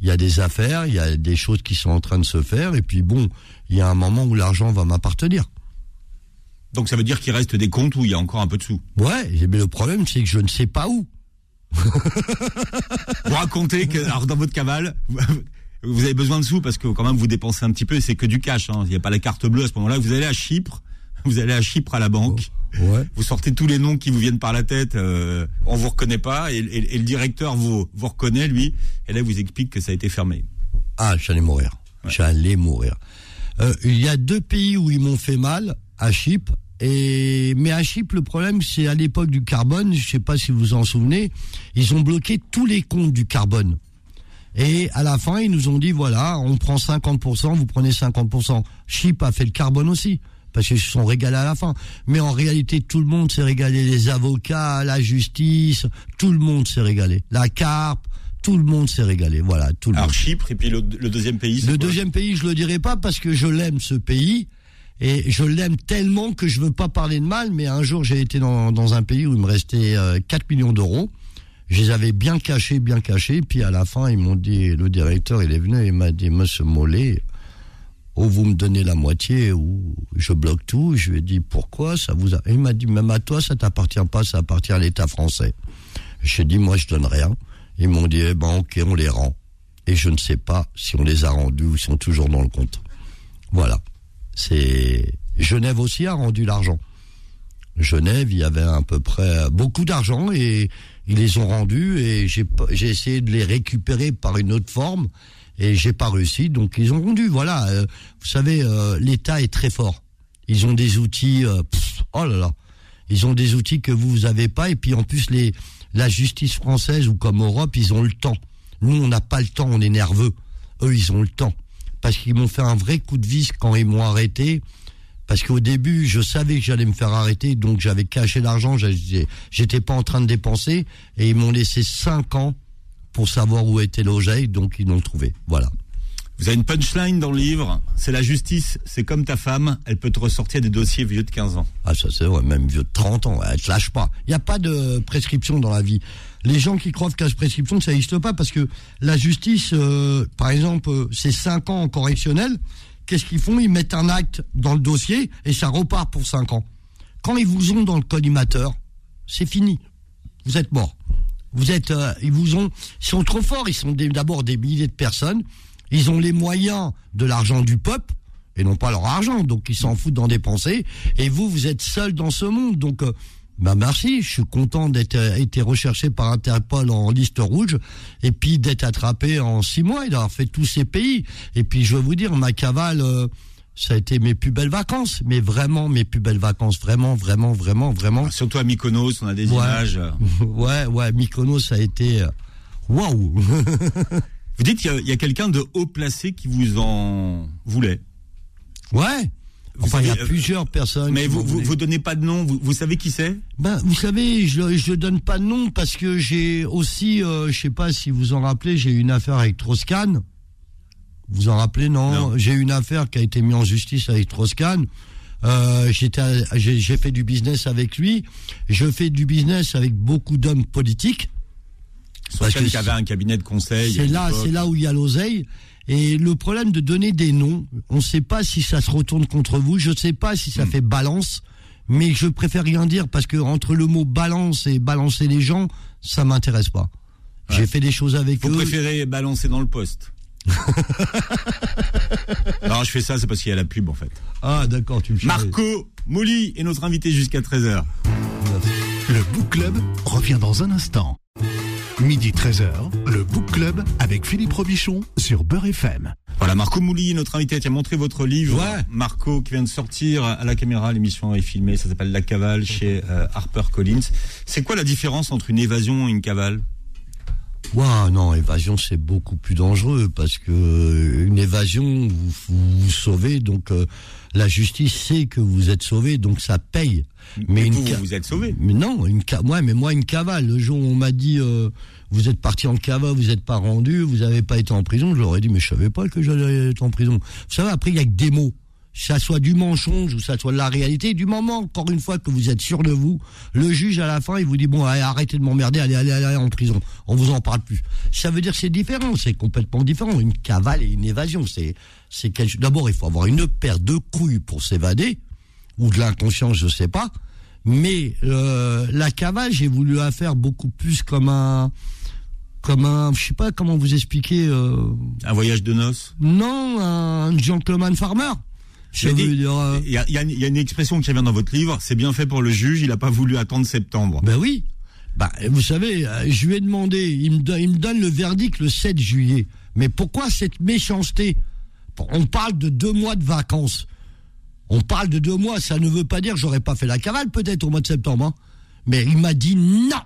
Il y a des affaires, il y a des choses qui sont en train de se faire, et puis bon, il y a un moment où l'argent va m'appartenir. Donc ça veut dire qu'il reste des comptes où il y a encore un peu de sous. Ouais, mais le problème c'est que je ne sais pas où. vous racontez que alors dans votre cavale, vous avez besoin de sous parce que quand même vous dépensez un petit peu, c'est que du cash. Hein. Il n'y a pas la carte bleue à ce moment-là. Vous allez à Chypre, vous allez à Chypre à la banque. Ouais. Vous sortez tous les noms qui vous viennent par la tête, euh, on vous reconnaît pas, et, le directeur vous, vous reconnaît lui, et là vous explique que ça a été fermé. Ah, j'allais mourir. J'allais mourir. Euh, il y a deux pays où ils m'ont fait mal, à Chypre et, mais à Chypre, le problème, c'est à l'époque du carbone, je sais pas si vous vous en souvenez, ils ont bloqué tous les comptes du carbone. Et à la fin, ils nous ont dit, voilà, on prend 50%, vous prenez 50%. Chypre a fait le carbone aussi, parce qu'ils se sont régalés à la fin. Mais en réalité, tout le monde s'est régalé. Les avocats, la justice, tout le monde s'est régalé. La carpe, tout le monde s'est régalé. Voilà, tout le Alors Chypre, et puis le, deuxième pays, Le deuxième pays, je le dirai pas parce que je l'aime, ce pays. Et je l'aime tellement que je veux pas parler de mal, mais un jour j'ai été dans, un pays où il me restait 4 euh, millions d'euros. Je les avais bien cachés, bien cachés. Puis à la fin, ils m'ont dit, le directeur, il est venu il m'a dit, Monsieur Mollet, ou vous me donnez la moitié, ou je bloque tout. Je lui ai dit, pourquoi? Ça vous a... Il m'a dit, même à toi, ça t'appartient pas, ça appartient à l'État français. J'ai dit, moi, je donne rien. Ils m'ont dit, eh ben, ok, on les rend. Et je ne sais pas si on les a rendus ou sont toujours dans le compte. Voilà. C'est Genève aussi a rendu l'argent. Genève, il y avait à peu près beaucoup d'argent et ils les ont rendus et j'ai essayé de les récupérer par une autre forme et j'ai pas réussi donc ils ont rendu. Voilà euh, vous savez euh, l'État est très fort. Ils ont des outils euh, oh là là. Ils ont des outils que vous vous avez pas et puis en plus les la justice française ou comme Europe ils ont le temps. Nous on n'a pas le temps on est nerveux. Eux ils ont le temps parce qu'ils m'ont fait un vrai coup de vis quand ils m'ont arrêté. Parce qu'au début, je savais que j'allais me faire arrêter, donc j'avais caché l'argent, j'étais pas en train de dépenser, et ils m'ont laissé cinq ans pour savoir où était l'oseille, donc ils l'ont trouvé. Voilà. Vous avez une punchline dans le livre, c'est la justice, c'est comme ta femme, elle peut te ressortir des dossiers vieux de 15 ans. Ah ça c'est vrai, même vieux de 30 ans, elle te lâche pas. Il n'y a pas de prescription dans la vie. Les gens qui croient la prescription, ça n'existe pas parce que la justice, euh, par exemple, euh, c'est 5 ans en correctionnel. Qu'est-ce qu'ils font? Ils mettent un acte dans le dossier et ça repart pour 5 ans. Quand ils vous ont dans le collimateur, c'est fini. Vous êtes mort. Vous êtes, euh, ils vous ont, ils sont trop forts. Ils sont d'abord des milliers de personnes. Ils ont les moyens de l'argent du peuple et non pas leur argent. Donc ils s'en foutent d'en dépenser. Et vous, vous êtes seul dans ce monde. Donc bah merci, je suis content d'être euh, été recherché par Interpol en liste rouge et puis d'être attrapé en six mois et d'avoir fait tous ces pays. Et puis je veux vous dire, ma cavale, euh, ça a été mes plus belles vacances, mais vraiment mes plus belles vacances, vraiment, vraiment, vraiment, vraiment. Surtout à Mykonos, on a des images. Ouais, ouais, Mykonos, ça a été waouh. Vous dites qu'il y a, quelqu'un de haut placé qui vous en voulait. Ouais. enfin, il y a plusieurs personnes. Mais vous, vous, donnez pas de nom. Vous, savez qui c'est? Ben, vous savez, je, je donne pas de nom parce que j'ai aussi, euh, je sais pas si vous en rappelez, j'ai eu une affaire avec Troscan. Vous en rappelez? Non, J'ai eu une affaire qui a été mise en justice avec Troscan. Euh, j'ai fait du business avec lui. Je fais du business avec beaucoup d'hommes politiques. Parce qu'il y avait un cabinet de conseil. C'est là, c'est là où il y a l'oseille. Et le problème de donner des noms, on ne sait pas si ça se retourne contre vous, je ne sais pas si ça hmm. fait balance, mais je préfère rien dire parce que entre le mot balance et balancer les gens, ça m'intéresse pas. J'ai fait des choses avec eux. Vous préférez balancer dans le poste Non, je fais ça, c'est parce qu'il y a la pub en fait. Ah d'accord, tu me Marco Moli est notre invité jusqu'à 13h. Le Book Club revient dans un instant. Midi 13h, le Book Club avec Philippe Robichon sur Beurre FM. Voilà, Marco Mouli, notre invité, qui a montré votre livre. Ouais. Marco, qui vient de sortir à la caméra, l'émission est filmée, ça s'appelle La Cavale chez euh, Harper Collins. C'est quoi la différence entre une évasion et une cavale? Ouais, non, évasion c'est beaucoup plus dangereux parce que euh, une évasion vous vous, sauvez donc euh, la justice sait que vous êtes sauvé donc ça paye. Mais, vous, vous êtes sauvé. Mais non, une ouais, mais moi une cavale. Le jour où on m'a dit euh, vous êtes parti en cavale, vous n'êtes pas rendu, vous n'avez pas été en prison, je leur ai dit mais je savais pas que j'allais être en prison. Vous savez après il y a que des mots ça soit du mensonge ou ça soit de la réalité, du moment, encore une fois, que vous êtes sûr de vous, le juge, à la fin, il vous dit, bon, allez, arrêtez de m'emmerder, allez, allez, allez, en prison. On vous en parle plus. Ça veut dire c'est différent, c'est complètement différent. Une cavale et une évasion, c'est, c'est quelque... D'abord, il faut avoir une paire de couilles pour s'évader, ou de l'inconscience, je sais pas. Mais, euh, la cavale, j'ai voulu la faire beaucoup plus comme un, comme un, je sais pas comment vous expliquer. Euh... Un voyage de noces? Non, un gentleman farmer. Euh, il y, a, y, a, une expression qui revient dans votre livre, c'est bien fait pour le juge, il n'a pas voulu attendre septembre. Ben oui. Bah, vous savez, euh, je lui ai demandé, il me, il me donne le verdict le 7 juillet. Mais pourquoi cette méchanceté? On parle de deux mois de vacances. On parle de deux mois, ça ne veut pas dire que j'aurais pas fait la cavale peut-être au mois de septembre. Hein. Mais il m'a dit non.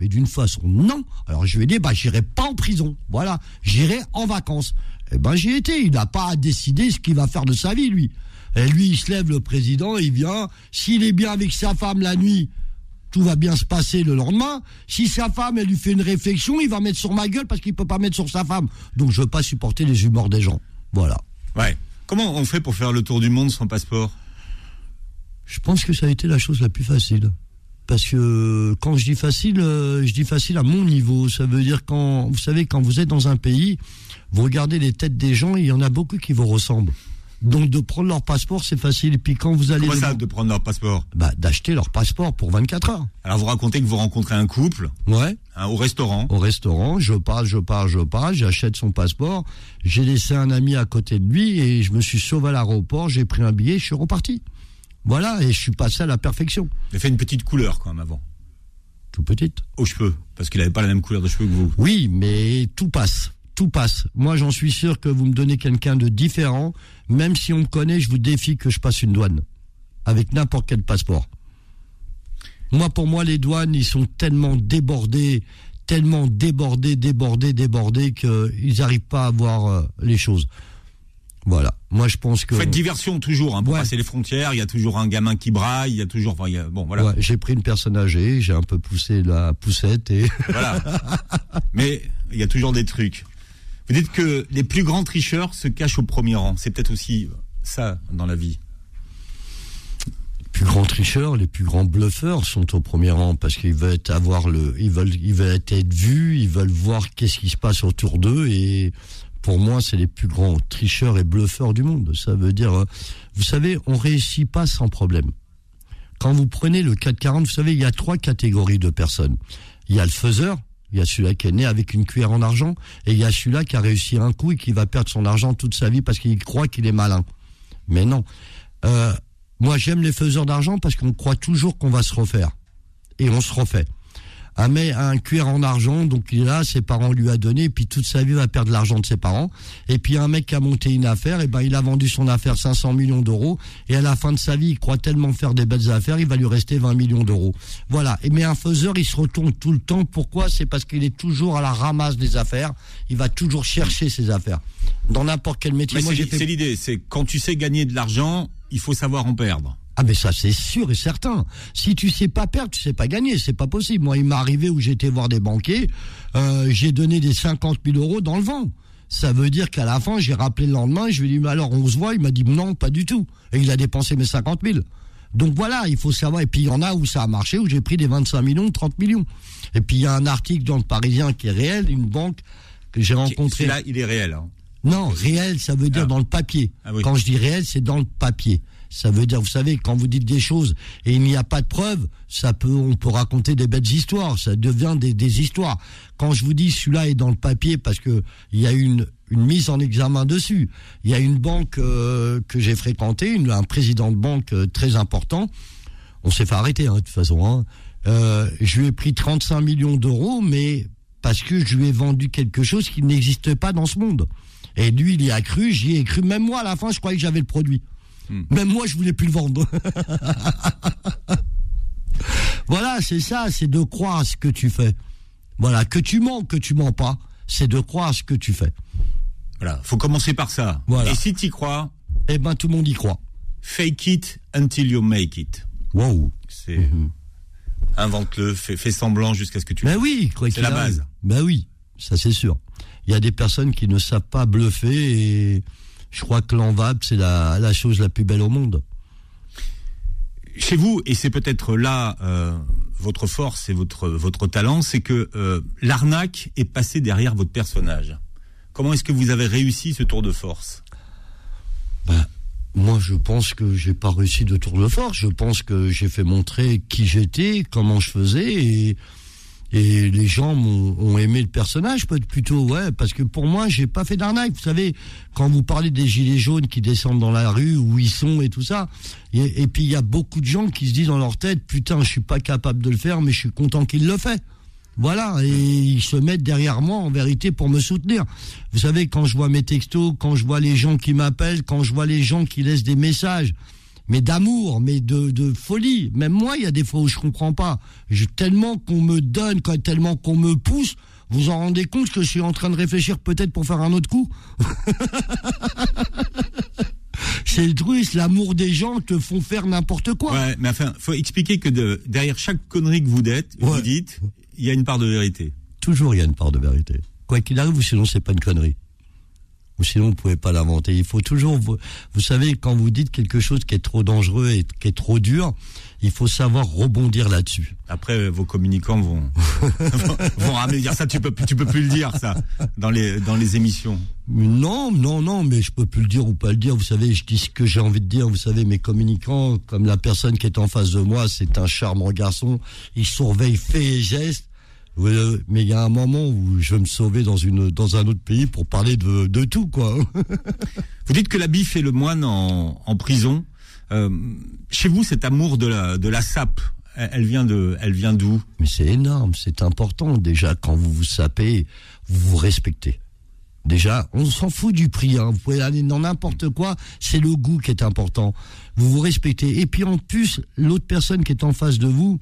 Mais d'une façon non. Alors je lui ai dit bah j'irai pas en prison. Voilà, j'irai en vacances. Eh ben j'y étais. Il n'a pas à décider ce qu'il va faire de sa vie lui. Et lui, il se lève, le président, il vient. S'il est bien avec sa femme la nuit, tout va bien se passer le lendemain. Si sa femme, elle lui fait une réflexion, il va mettre sur ma gueule parce qu'il peut pas mettre sur sa femme. Donc je veux pas supporter les humeurs des gens. Voilà. Ouais. Comment on fait pour faire le tour du monde sans passeport? Je pense que ça a été la chose la plus facile. Parce que quand je dis facile, euh, je dis facile à mon niveau. Ça veut dire quand, vous savez, quand vous êtes dans un pays, vous regardez les têtes des gens, il y en a beaucoup qui vous ressemblent. Donc de prendre leur passeport, c'est facile. Et puis quand vous allez... Comment ça, de prendre leur passeport Bah d'acheter leur passeport pour 24 heures. Alors vous racontez que vous rencontrez un couple Ouais. Hein, au restaurant Au restaurant, je pars, je pars, je pars, j'achète son passeport. J'ai laissé un ami à côté de lui et je me suis sauvé à l'aéroport, j'ai pris un billet, je suis reparti. Voilà, et je suis passé à la perfection. J'ai fait une petite couleur quand même avant. Tout petite Aux cheveux, parce qu'il n'avait pas la même couleur de cheveux que vous. Oui, mais tout passe tout passe. Moi, j'en suis sûr que vous me donnez quelqu'un de différent. Même si on me connaît, je vous défie que je passe une douane. Avec n'importe quel passeport. Moi, pour moi, les douanes, ils sont tellement débordés, tellement débordés, débordés, débordés qu'ils n'arrivent pas à voir euh, les choses. Voilà. Moi, je pense que. faites diversion toujours. Hein, pour passer les frontières, il y a toujours un gamin qui braille, il y a toujours. bon, voilà. Ouais, j'ai pris une personne âgée, j'ai un peu poussé la poussette et. Voilà. Mais il y a toujours des trucs. Dites que les plus grands tricheurs se cachent au premier rang. C'est peut-être aussi ça dans la vie. Les plus grands tricheurs, les plus grands bluffeurs sont au premier rang parce qu'ils veulent avoir le, ils veulent, ils veulent être vus, ils veulent voir qu'est-ce qui se passe autour d'eux et pour moi, c'est les plus grands tricheurs et bluffeurs du monde. Ça veut dire, euh, vous savez, on réussit pas sans problème. Quand vous prenez le 440, vous savez, il y a trois catégories de personnes. Il y a le faiseur, il y a celui-là qui est né avec une cuillère en argent, et il y a celui-là qui a réussi un coup et qui va perdre son argent toute sa vie parce qu'il croit qu'il est malin. Mais non. Euh, moi, j'aime les faiseurs d'argent parce qu'on croit toujours qu'on va se refaire. Et on se refait un, un cuir en argent, donc il est là, ses parents lui a donné, et puis toute sa vie va perdre l'argent de ses parents. Et puis un mec qui a monté une affaire, et ben il a vendu son affaire 500 millions d'euros, et à la fin de sa vie, il croit tellement faire des belles affaires, il va lui rester 20 millions d'euros. Voilà. Et mais un faiseur, il se retourne tout le temps. Pourquoi? C'est parce qu'il est toujours à la ramasse des affaires. Il va toujours chercher ses affaires. Dans n'importe quel métier. C'est l'idée. C'est quand tu sais gagner de l'argent, il faut savoir en perdre. Ah mais ça c'est sûr et certain. Si tu sais pas perdre, tu sais pas gagner, c'est pas possible. Moi, il m'est arrivé où j'étais voir des banquiers, euh, j'ai donné des 50 000 euros dans le vent. Ça veut dire qu'à la fin, j'ai rappelé le lendemain, je lui ai dit mais alors on se voit, il m'a dit non, pas du tout, et il a dépensé mes 50 000. Donc voilà, il faut savoir. Et puis il y en a où ça a marché, où j'ai pris des 25 millions, 30 millions. Et puis il y a un article dans le Parisien qui est réel, une banque que j'ai rencontrée. Là, il est réel. Hein. Non, réel, ça veut dire ah. dans le papier. Ah Quand je dis réel, c'est dans le papier. Ça veut dire, vous savez, quand vous dites des choses et il n'y a pas de preuves, ça peut, on peut raconter des belles histoires. Ça devient des, histoires. Quand je vous dis celui-là est dans le papier parce que il y a une une mise en examen dessus. Il y a une banque euh, que j'ai fréquentée, une, un président de banque euh, très important. On s'est fait arrêter hein, de toute façon. Hein. Euh, je lui ai pris 35 millions d'euros, mais parce que je lui ai vendu quelque chose qui n'existe pas dans ce monde. Et lui, il y a cru, j'y ai cru. Même moi, à la fin, je croyais que j'avais le produit. Même moi, je voulais plus le vendre. voilà, c'est ça, c'est de croire ce que tu fais. Voilà, que tu mens, que tu mens pas, c'est de croire ce que tu fais. Voilà, faut commencer par ça. Et si tu y crois, eh ben tout le monde y croit. Fake it until you make it. Wow. C'est mhm. invente-le, fais, semblant jusqu'à ce que tu. Ben oui, c'est la base. Ben oui, ça c'est sûr. Il y a des personnes qui ne savent pas bluffer et je crois que l'envable, c'est la, chose la plus belle au monde. Chez vous, et c'est peut-être là euh, votre force et votre, votre talent, c'est que euh, l'arnaque est passée derrière votre personnage. Comment est-ce que vous avez réussi ce tour de force? Ben, Moi, je pense que j'ai pas réussi de tour de force. Je pense que j'ai fait montrer qui j'étais, comment je faisais, et et les gens ont aimé le personnage plutôt ouais parce que pour moi j'ai pas fait d'arnaque vous savez quand vous parlez des gilets jaunes qui descendent dans la rue où ils sont et tout ça et, puis il y a beaucoup de gens qui se disent dans leur tête putain je suis pas capable de le faire mais je suis content qu'il le fait voilà, et ils se mettent derrière moi en vérité pour me soutenir. Vous savez, quand je vois mes textos, quand je vois les gens qui m'appellent, quand je vois les gens qui laissent des messages, mais d'amour, mais de, de, folie. Même moi, il y a des fois où je comprends pas. Je, tellement qu'on me donne, tellement qu'on me pousse, vous en rendez compte que je suis en train de réfléchir peut-être pour faire un autre coup C'est le truc, l'amour des gens te font faire n'importe quoi. Ouais, mais enfin, faut expliquer que de, derrière chaque connerie que vous dites, vous dites, il y a une part de vérité. Toujours, il y a une part de vérité. Quoi qu'il arrive, sinon c'est pas une connerie ou sinon vous pouvez pas l'inventer. Il faut toujours, vous, vous, savez, quand vous dites quelque chose qui est trop dangereux et qui est trop dur, il faut savoir rebondir là-dessus. Après, vos communicants vont vont ramener dire ça. Tu peux tu peux plus le dire ça dans les dans les émissions. Non, non, non, mais je peux plus le dire ou pas le dire. Vous savez, je dis ce que j'ai envie de dire. Vous savez, mes communicants, comme la personne qui est en face de moi, c'est un charmant garçon. Il surveille faits et gestes mais il y a un moment où je vais me sauver dans une dans un autre pays pour parler de, de tout quoi. vous dites que la bif est le moine en, en prison. Euh, chez vous, cet amour de la de la sape, elle vient de elle vient d'où? Mais c'est énorme, c'est important déjà quand vous vous sapez, vous vous respectez. Déjà, on s'en fout du prix. Hein. Vous pouvez aller dans n'importe quoi. C'est le goût qui est important. Vous vous respectez. Et puis en plus, l'autre personne qui est en face de vous,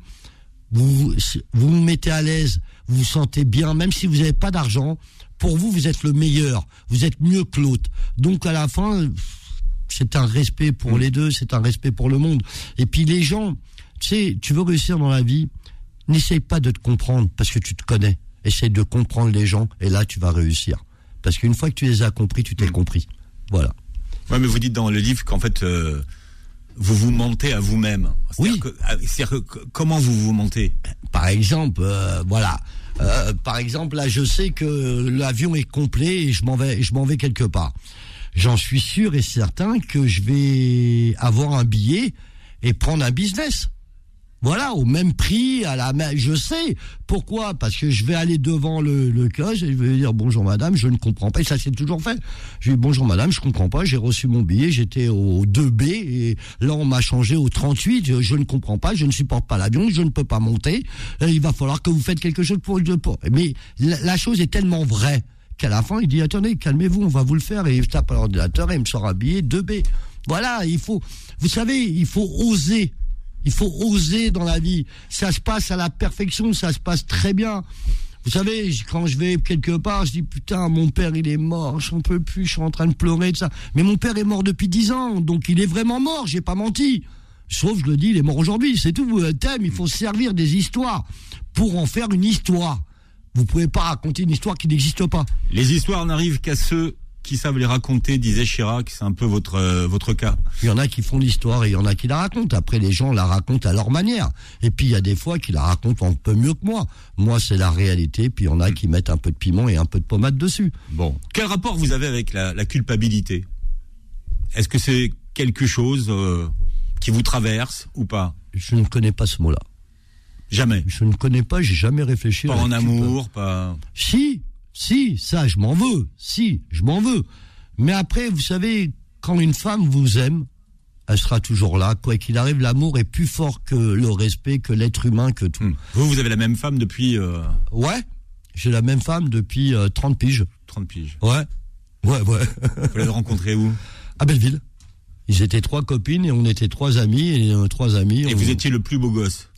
vous vous, mettez à l'aise, vous vous sentez bien, même si vous n'avez pas d'argent. Pour vous, vous êtes le meilleur, vous êtes mieux que l'autre. Donc à la fin, c'est un respect pour mm. les deux, c'est un respect pour le monde. Et puis les gens, tu sais, tu veux réussir dans la vie, n'essaye pas de te comprendre parce que tu te connais. Essaye de comprendre les gens et là tu vas réussir Parce qu'une fois que tu les as compris, tu t'es Mm. compris. Voilà. Ouais, mais vous dites dans le livre qu'en fait, euh, vous vous mentez à vous-même. Oui. que- ah, c'est-à-dire que- comment vous vous mentez? Par exemple, euh, voilà. Euh, par exemple, là, je sais que l'avion est complet et je m'en vais, je m'en vais quelque part. J'en suis sûr et certain que je vais avoir un billet et prendre un business. Voilà, au même prix, à la même. Je sais pourquoi, parce que je vais aller devant le, le et je vais dire bonjour madame, je ne comprends pas. Et ça c'est toujours fait. Je dis bonjour madame, je comprends pas. J'ai reçu mon billet, j'étais au 2B et là on m'a changé au 38. Je, ne comprends pas, je ne supporte pas l'avion, je ne peux pas monter. Il va falloir que vous faites quelque chose pour le pour. Mais la, la chose est tellement vraie qu'à la fin il dit attendez calmez-vous, on va vous le faire et il tape à l'ordinateur et il me sort un billet 2B. Voilà, il faut, vous savez, il faut oser. Il faut oser dans la vie. Ça se passe à la perfection, ça se passe très bien. Vous savez, quand je vais quelque part, je dis putain, mon père il est mort, j'en peux plus, je suis en train de pleurer de ça. Mais mon père est mort depuis dix ans, donc il est vraiment mort, j'ai pas menti. Sauf je le dis, il est mort aujourd'hui, c'est tout. Euh, Thème, il faut se servir des histoires pour en faire une histoire. Vous pouvez pas raconter une histoire qui n'existe pas. Les histoires n'arrivent qu'à ceux qui savent les raconter, disait Chirac. C'est un peu votre euh, votre cas. Il y en a qui font l'histoire et il y en a qui la racontent. Après, les gens la racontent à leur manière. Et puis, il y a des fois qui la racontent un peu mieux que moi. Moi, c'est la réalité. Puis, il y en a qui mettent un peu de piment et un peu de pommade dessus. Bon, quel rapport vous avez avec la, la culpabilité? Est-ce que c'est quelque chose euh, qui vous traverse ou pas? Je ne connais pas ce mot-là. Jamais. Je ne connais pas, j'ai jamais réfléchi. Pas en amour, pas. Si, si, ça, je m'en veux. Si, je m'en veux. Mais après, vous savez, quand une femme vous aime, elle sera toujours là. Quoi qu'il arrive, l'amour est plus fort que le respect, que l'être humain, que tout. Hmm. Vous, vous avez la même femme depuis euh, Ouais, j'ai la même femme depuis euh, 30 piges. 30 piges. Ouais, ouais, ouais. Vous l'avez rencontrée où? À Belleville. Ils étaient trois copines et on était trois amis et euh, trois amis. Et on- vous étiez le plus beau gosse?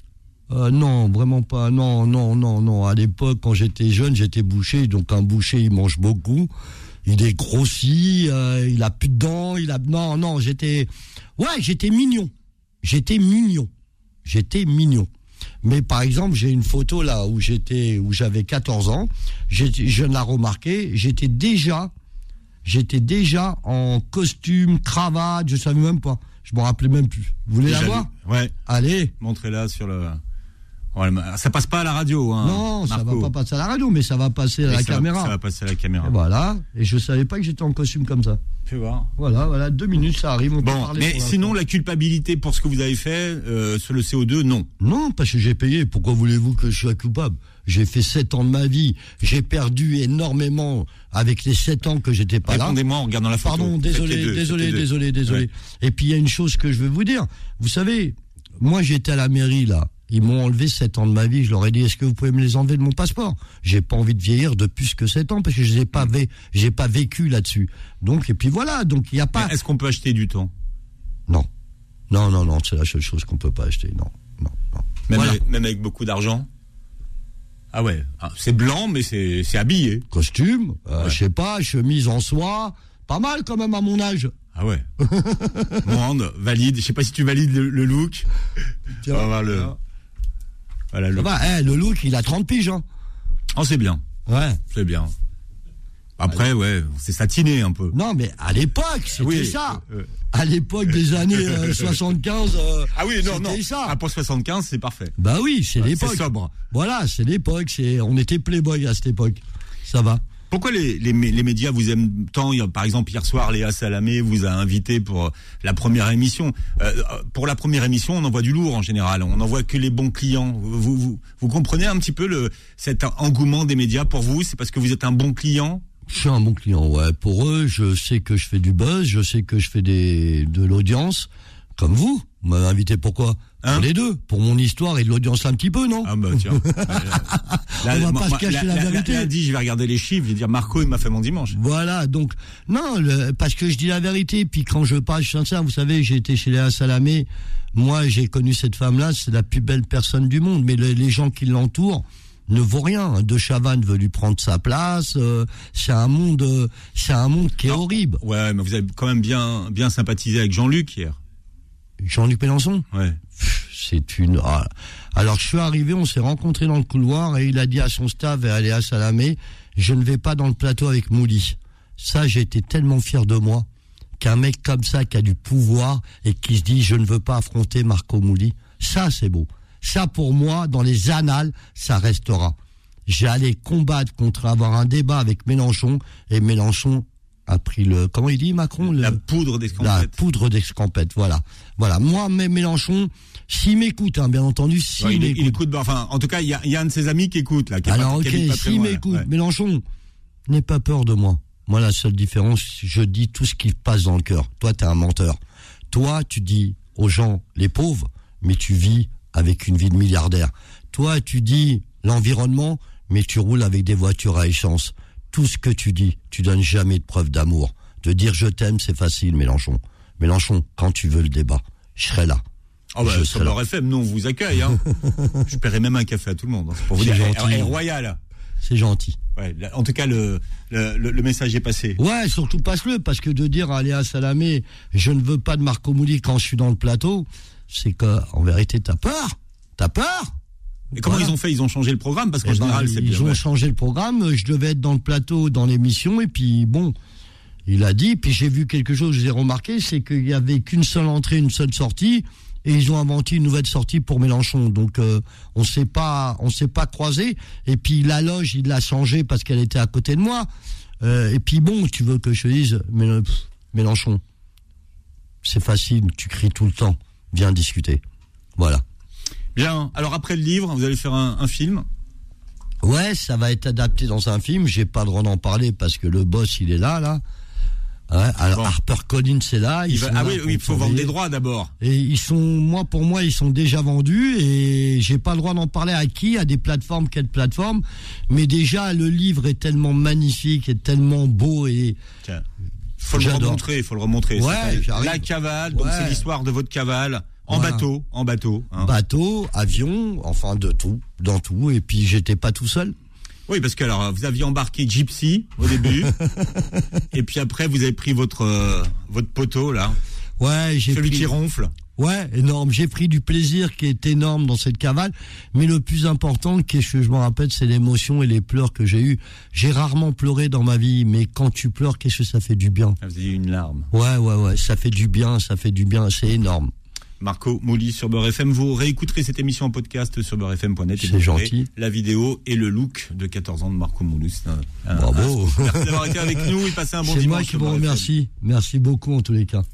Euh, non, vraiment pas. Non, non, non, non. À l'époque, quand j'étais jeune, j'étais boucher. Donc un boucher, il mange beaucoup. Il est grossi. euh, il a plus de dents. Il a non, non. J'étais, ouais, j'étais mignon. J'étais mignon. J'étais mignon. Mais par exemple, j'ai une photo là où j'étais, où j'avais 14 ans. Je l'ai remarqué. J'étais déjà, j'étais déjà en costume, cravate. Je savais même pas. Je m'en rappelais même plus. Vous voulez la voir. Ouais, Allez. montrez-la sur le. Ouais, ça passe pas à la radio, hein. Non, ça va pas passer à la radio, mais ça va passer à Mais la ça va- caméra. ça va passer à la caméra. Et voilà. Et je savais pas que j'étais en costume comme ça. Fais voir. Voilà, voilà. Deux minutes, ça arrive. On Bon, mais sinon, la culpabilité pour ce que vous avez fait euh, sur le CO2, non. Non, parce que j'ai payé. Pourquoi voulez-vous que je sois coupable? J'ai fait sept ans de ma vie. J'ai perdu énormément avec les sept ans que j'étais pas là. Répondez-moi en regardant la photo. Pardon, désolé, deux, désolé, désolé, désolé. Ouais. Et puis il y a une chose que je veux vous dire. Vous savez, moi j'étais à la mairie là. Ils m'ont enlevé 7 ans de ma vie. Je leur ai dit, est-ce que vous pouvez me les enlever de mon passeport? J'ai pas envie de vieillir de plus que 7 ans parce que je n'ai pas, vé- j'ai pas vécu là-dessus. Donc et puis voilà. Donc il n'y a pas. Est-ce qu'on peut acheter du temps? Non, non, non, non. C'est la seule chose qu'on peut pas acheter. Non, non, non. même, Voilà. avec, même avec beaucoup d'argent? Ah ouais, Ah, c'est blanc, mais c'est c'est habillé. Costume, euh, Ouais. je sais pas, chemise en soie, pas mal quand même à mon âge. Ah ouais. Monde, valide. Je sais pas si tu valides le, le look. Tiens, On va voir le. Voilà le. Eh, le look, il a 30 piges, hein. Oh, c'est bien. Ouais. C'est bien. Après, ouais, c'est satiné un peu. Non, mais à l'époque, c'était Oui, ça. euh, euh. À l'époque des années euh, 75. euh, Ah oui, non, non. ça. Ah, pour 75, c'est parfait. Bah oui, c'est Ouais, l'époque. C'est sobre. Voilà, c'est l'époque. C'est, on était playboy à cette époque. Ça va. Pourquoi les, les, les médias vous aiment tant Par exemple, hier soir, Léa Salamé vous a invité pour euh, la première émission. Euh, euh, pour la première émission, on envoie du lourd en général. On n'envoie que les bons clients. Vous, vous, vous, vous comprenez un petit peu le, cet engouement des médias pour vous? C'est parce que vous êtes un bon client? Je suis un bon client, ouais. Pour eux, je sais que je fais du buzz, je sais que je fais des, de l'audience. Comme vous. Vous m'avez invité pourquoi? Hein Pour les deux. Pour mon histoire et de l'audience un petit peu, non Ah bah tiens. On va pas se cacher la vérité. Lundi, je vais regarder les chiffres. Je vais dire Marco, il m'a fait mon dimanche. Voilà, donc non, le- parce que je dis la vérité. Puis quand je parle, je suis sincère. Vous savez, j'ai été chez Léa Salamé. Moi, j'ai connu cette femme-là. C'est la plus belle personne du monde. Mais le- les gens qui l'entourent ne vaut rien. De Chavannes veut lui prendre sa place. euh, c'est un monde, euh, c'est un monde qui est Non. horrible. Ouais, mais vous avez quand même bien, bien sympathisé avec Jean-Luc hier. Jean-Luc Mélenchon, Ouais. C'est une. ah. Alors je suis arrivé, on s'est rencontrés dans le couloir et il a dit à son staff et à Léa Salamé, je ne vais pas dans le plateau avec Mouli. Ça, été tellement fier de moi qu'un mec comme ça qui a du pouvoir et qui se dit je ne veux pas affronter Marco Mouli, ça c'est beau. Ça pour moi, dans les annales, ça restera. J'allais combattre contre avoir un débat avec Mélenchon et Mélenchon a pris le comment il dit Macron le- La poudre des la poudre d'escampette, voilà. Voilà. Moi, mais Mélenchon, s'il m'écoute, hein, bien entendu, s'il Ouais, il, il m'écoute. écoute, bah, enfin, en tout cas, il y a, il y a un de ses amis qui écoute là. Qui Alors, pas, ok, s'il m'écoute, Ouais. Mélenchon, n'aie pas peur de moi. Moi, la seule différence, je dis tout ce qui passe dans le cœur. Toi, t'es un menteur. Toi, tu dis aux gens, les pauvres, mais tu vis avec une vie de milliardaire. Toi, tu dis l'environnement, mais tu roules avec des voitures à essence. Tout ce que tu dis, tu donnes jamais de preuve d'amour. De dire je t'aime, c'est facile, Mélenchon. Mélenchon, quand tu veux le débat, je serai là. Oh bah, Je sur serai là. leur FM, nous on vous accueille. Hein. je paierai même un café à tout le monde. hein. C'est pour vous dire, gentil. et, royal. C'est gentil. Ouais, en tout cas, le, le, message est passé. Ouais, surtout passe-le, parce que de dire à Léa Salamé, je ne veux pas de Marco Mouli quand je suis dans le plateau, c'est que, en vérité, t'as peur. T'as peur. Et comment Voilà. ils ont fait? Ils ont changé le programme parce qu'en Eh ben, général, c'est ils bien. ont ouais. changé le programme. Je devais être dans le plateau, dans l'émission, et puis bon, il a dit. Puis j'ai vu quelque chose, j'ai remarqué, c'est qu'il y avait qu'une seule entrée, une seule sortie, et ils ont inventé une nouvelle sortie pour Mélenchon. Donc euh, on s'est pas, on s'est pas croisé. Et puis la loge, il l'a changée parce qu'elle était à côté de moi. Euh, et puis bon, tu veux que je te dise, pff, Mélenchon, c'est facile, tu cries tout le temps. Viens discuter. Voilà. Bien. Alors après le livre, vous allez faire un, un film. Ouais, ça va être adapté dans un film. J'ai pas le droit d'en parler parce que le boss, il est là, là. Ouais, alors Bon. Harper Collins c'est là. Il va- ah là oui, il faut vendre des droits d'abord. Et ils sont, moi, pour moi, ils sont déjà vendus et j'ai pas le droit d'en parler à qui, à des plateformes, quelles plateformes? Mais déjà, le livre est tellement magnifique et tellement beau et Tiens. Faut le remontrer, faut le remontrer. Ouais. La cavale, donc Ouais. c'est l'histoire de votre cavale en Voilà. bateau, en bateau. hein. bateau, avion, enfin de tout, dans tout. Et puis j'étais pas tout seul. Oui, parce que alors vous aviez embarqué Gypsy au début, et puis après vous avez pris votre euh, votre poteau là, Ouais, j'ai celui pris- qui ronfle. Ouais, énorme. J'ai pris du plaisir qui est énorme dans cette cavale. Mais le plus important, qu'est-ce que je me rappelle, c'est l'émotion et les pleurs que j'ai eus. J'ai rarement pleuré dans ma vie, mais quand tu pleures, qu'est-ce que ça fait du bien? Ah, Vous avez eu une larme. Ouais, ouais, ouais, ça fait du bien, ça fait du bien, c'est énorme. Marco Mouli sur Beurre FM. Vous réécouterez cette émission en podcast sur beurrefm.net. et C'est gentil. La vidéo et le look de 14 ans de Marco. C'est un- Bravo. un- Merci d'avoir été avec nous et passez un bon c'est dimanche. moi qui vous remercie. Merci beaucoup en tous les cas.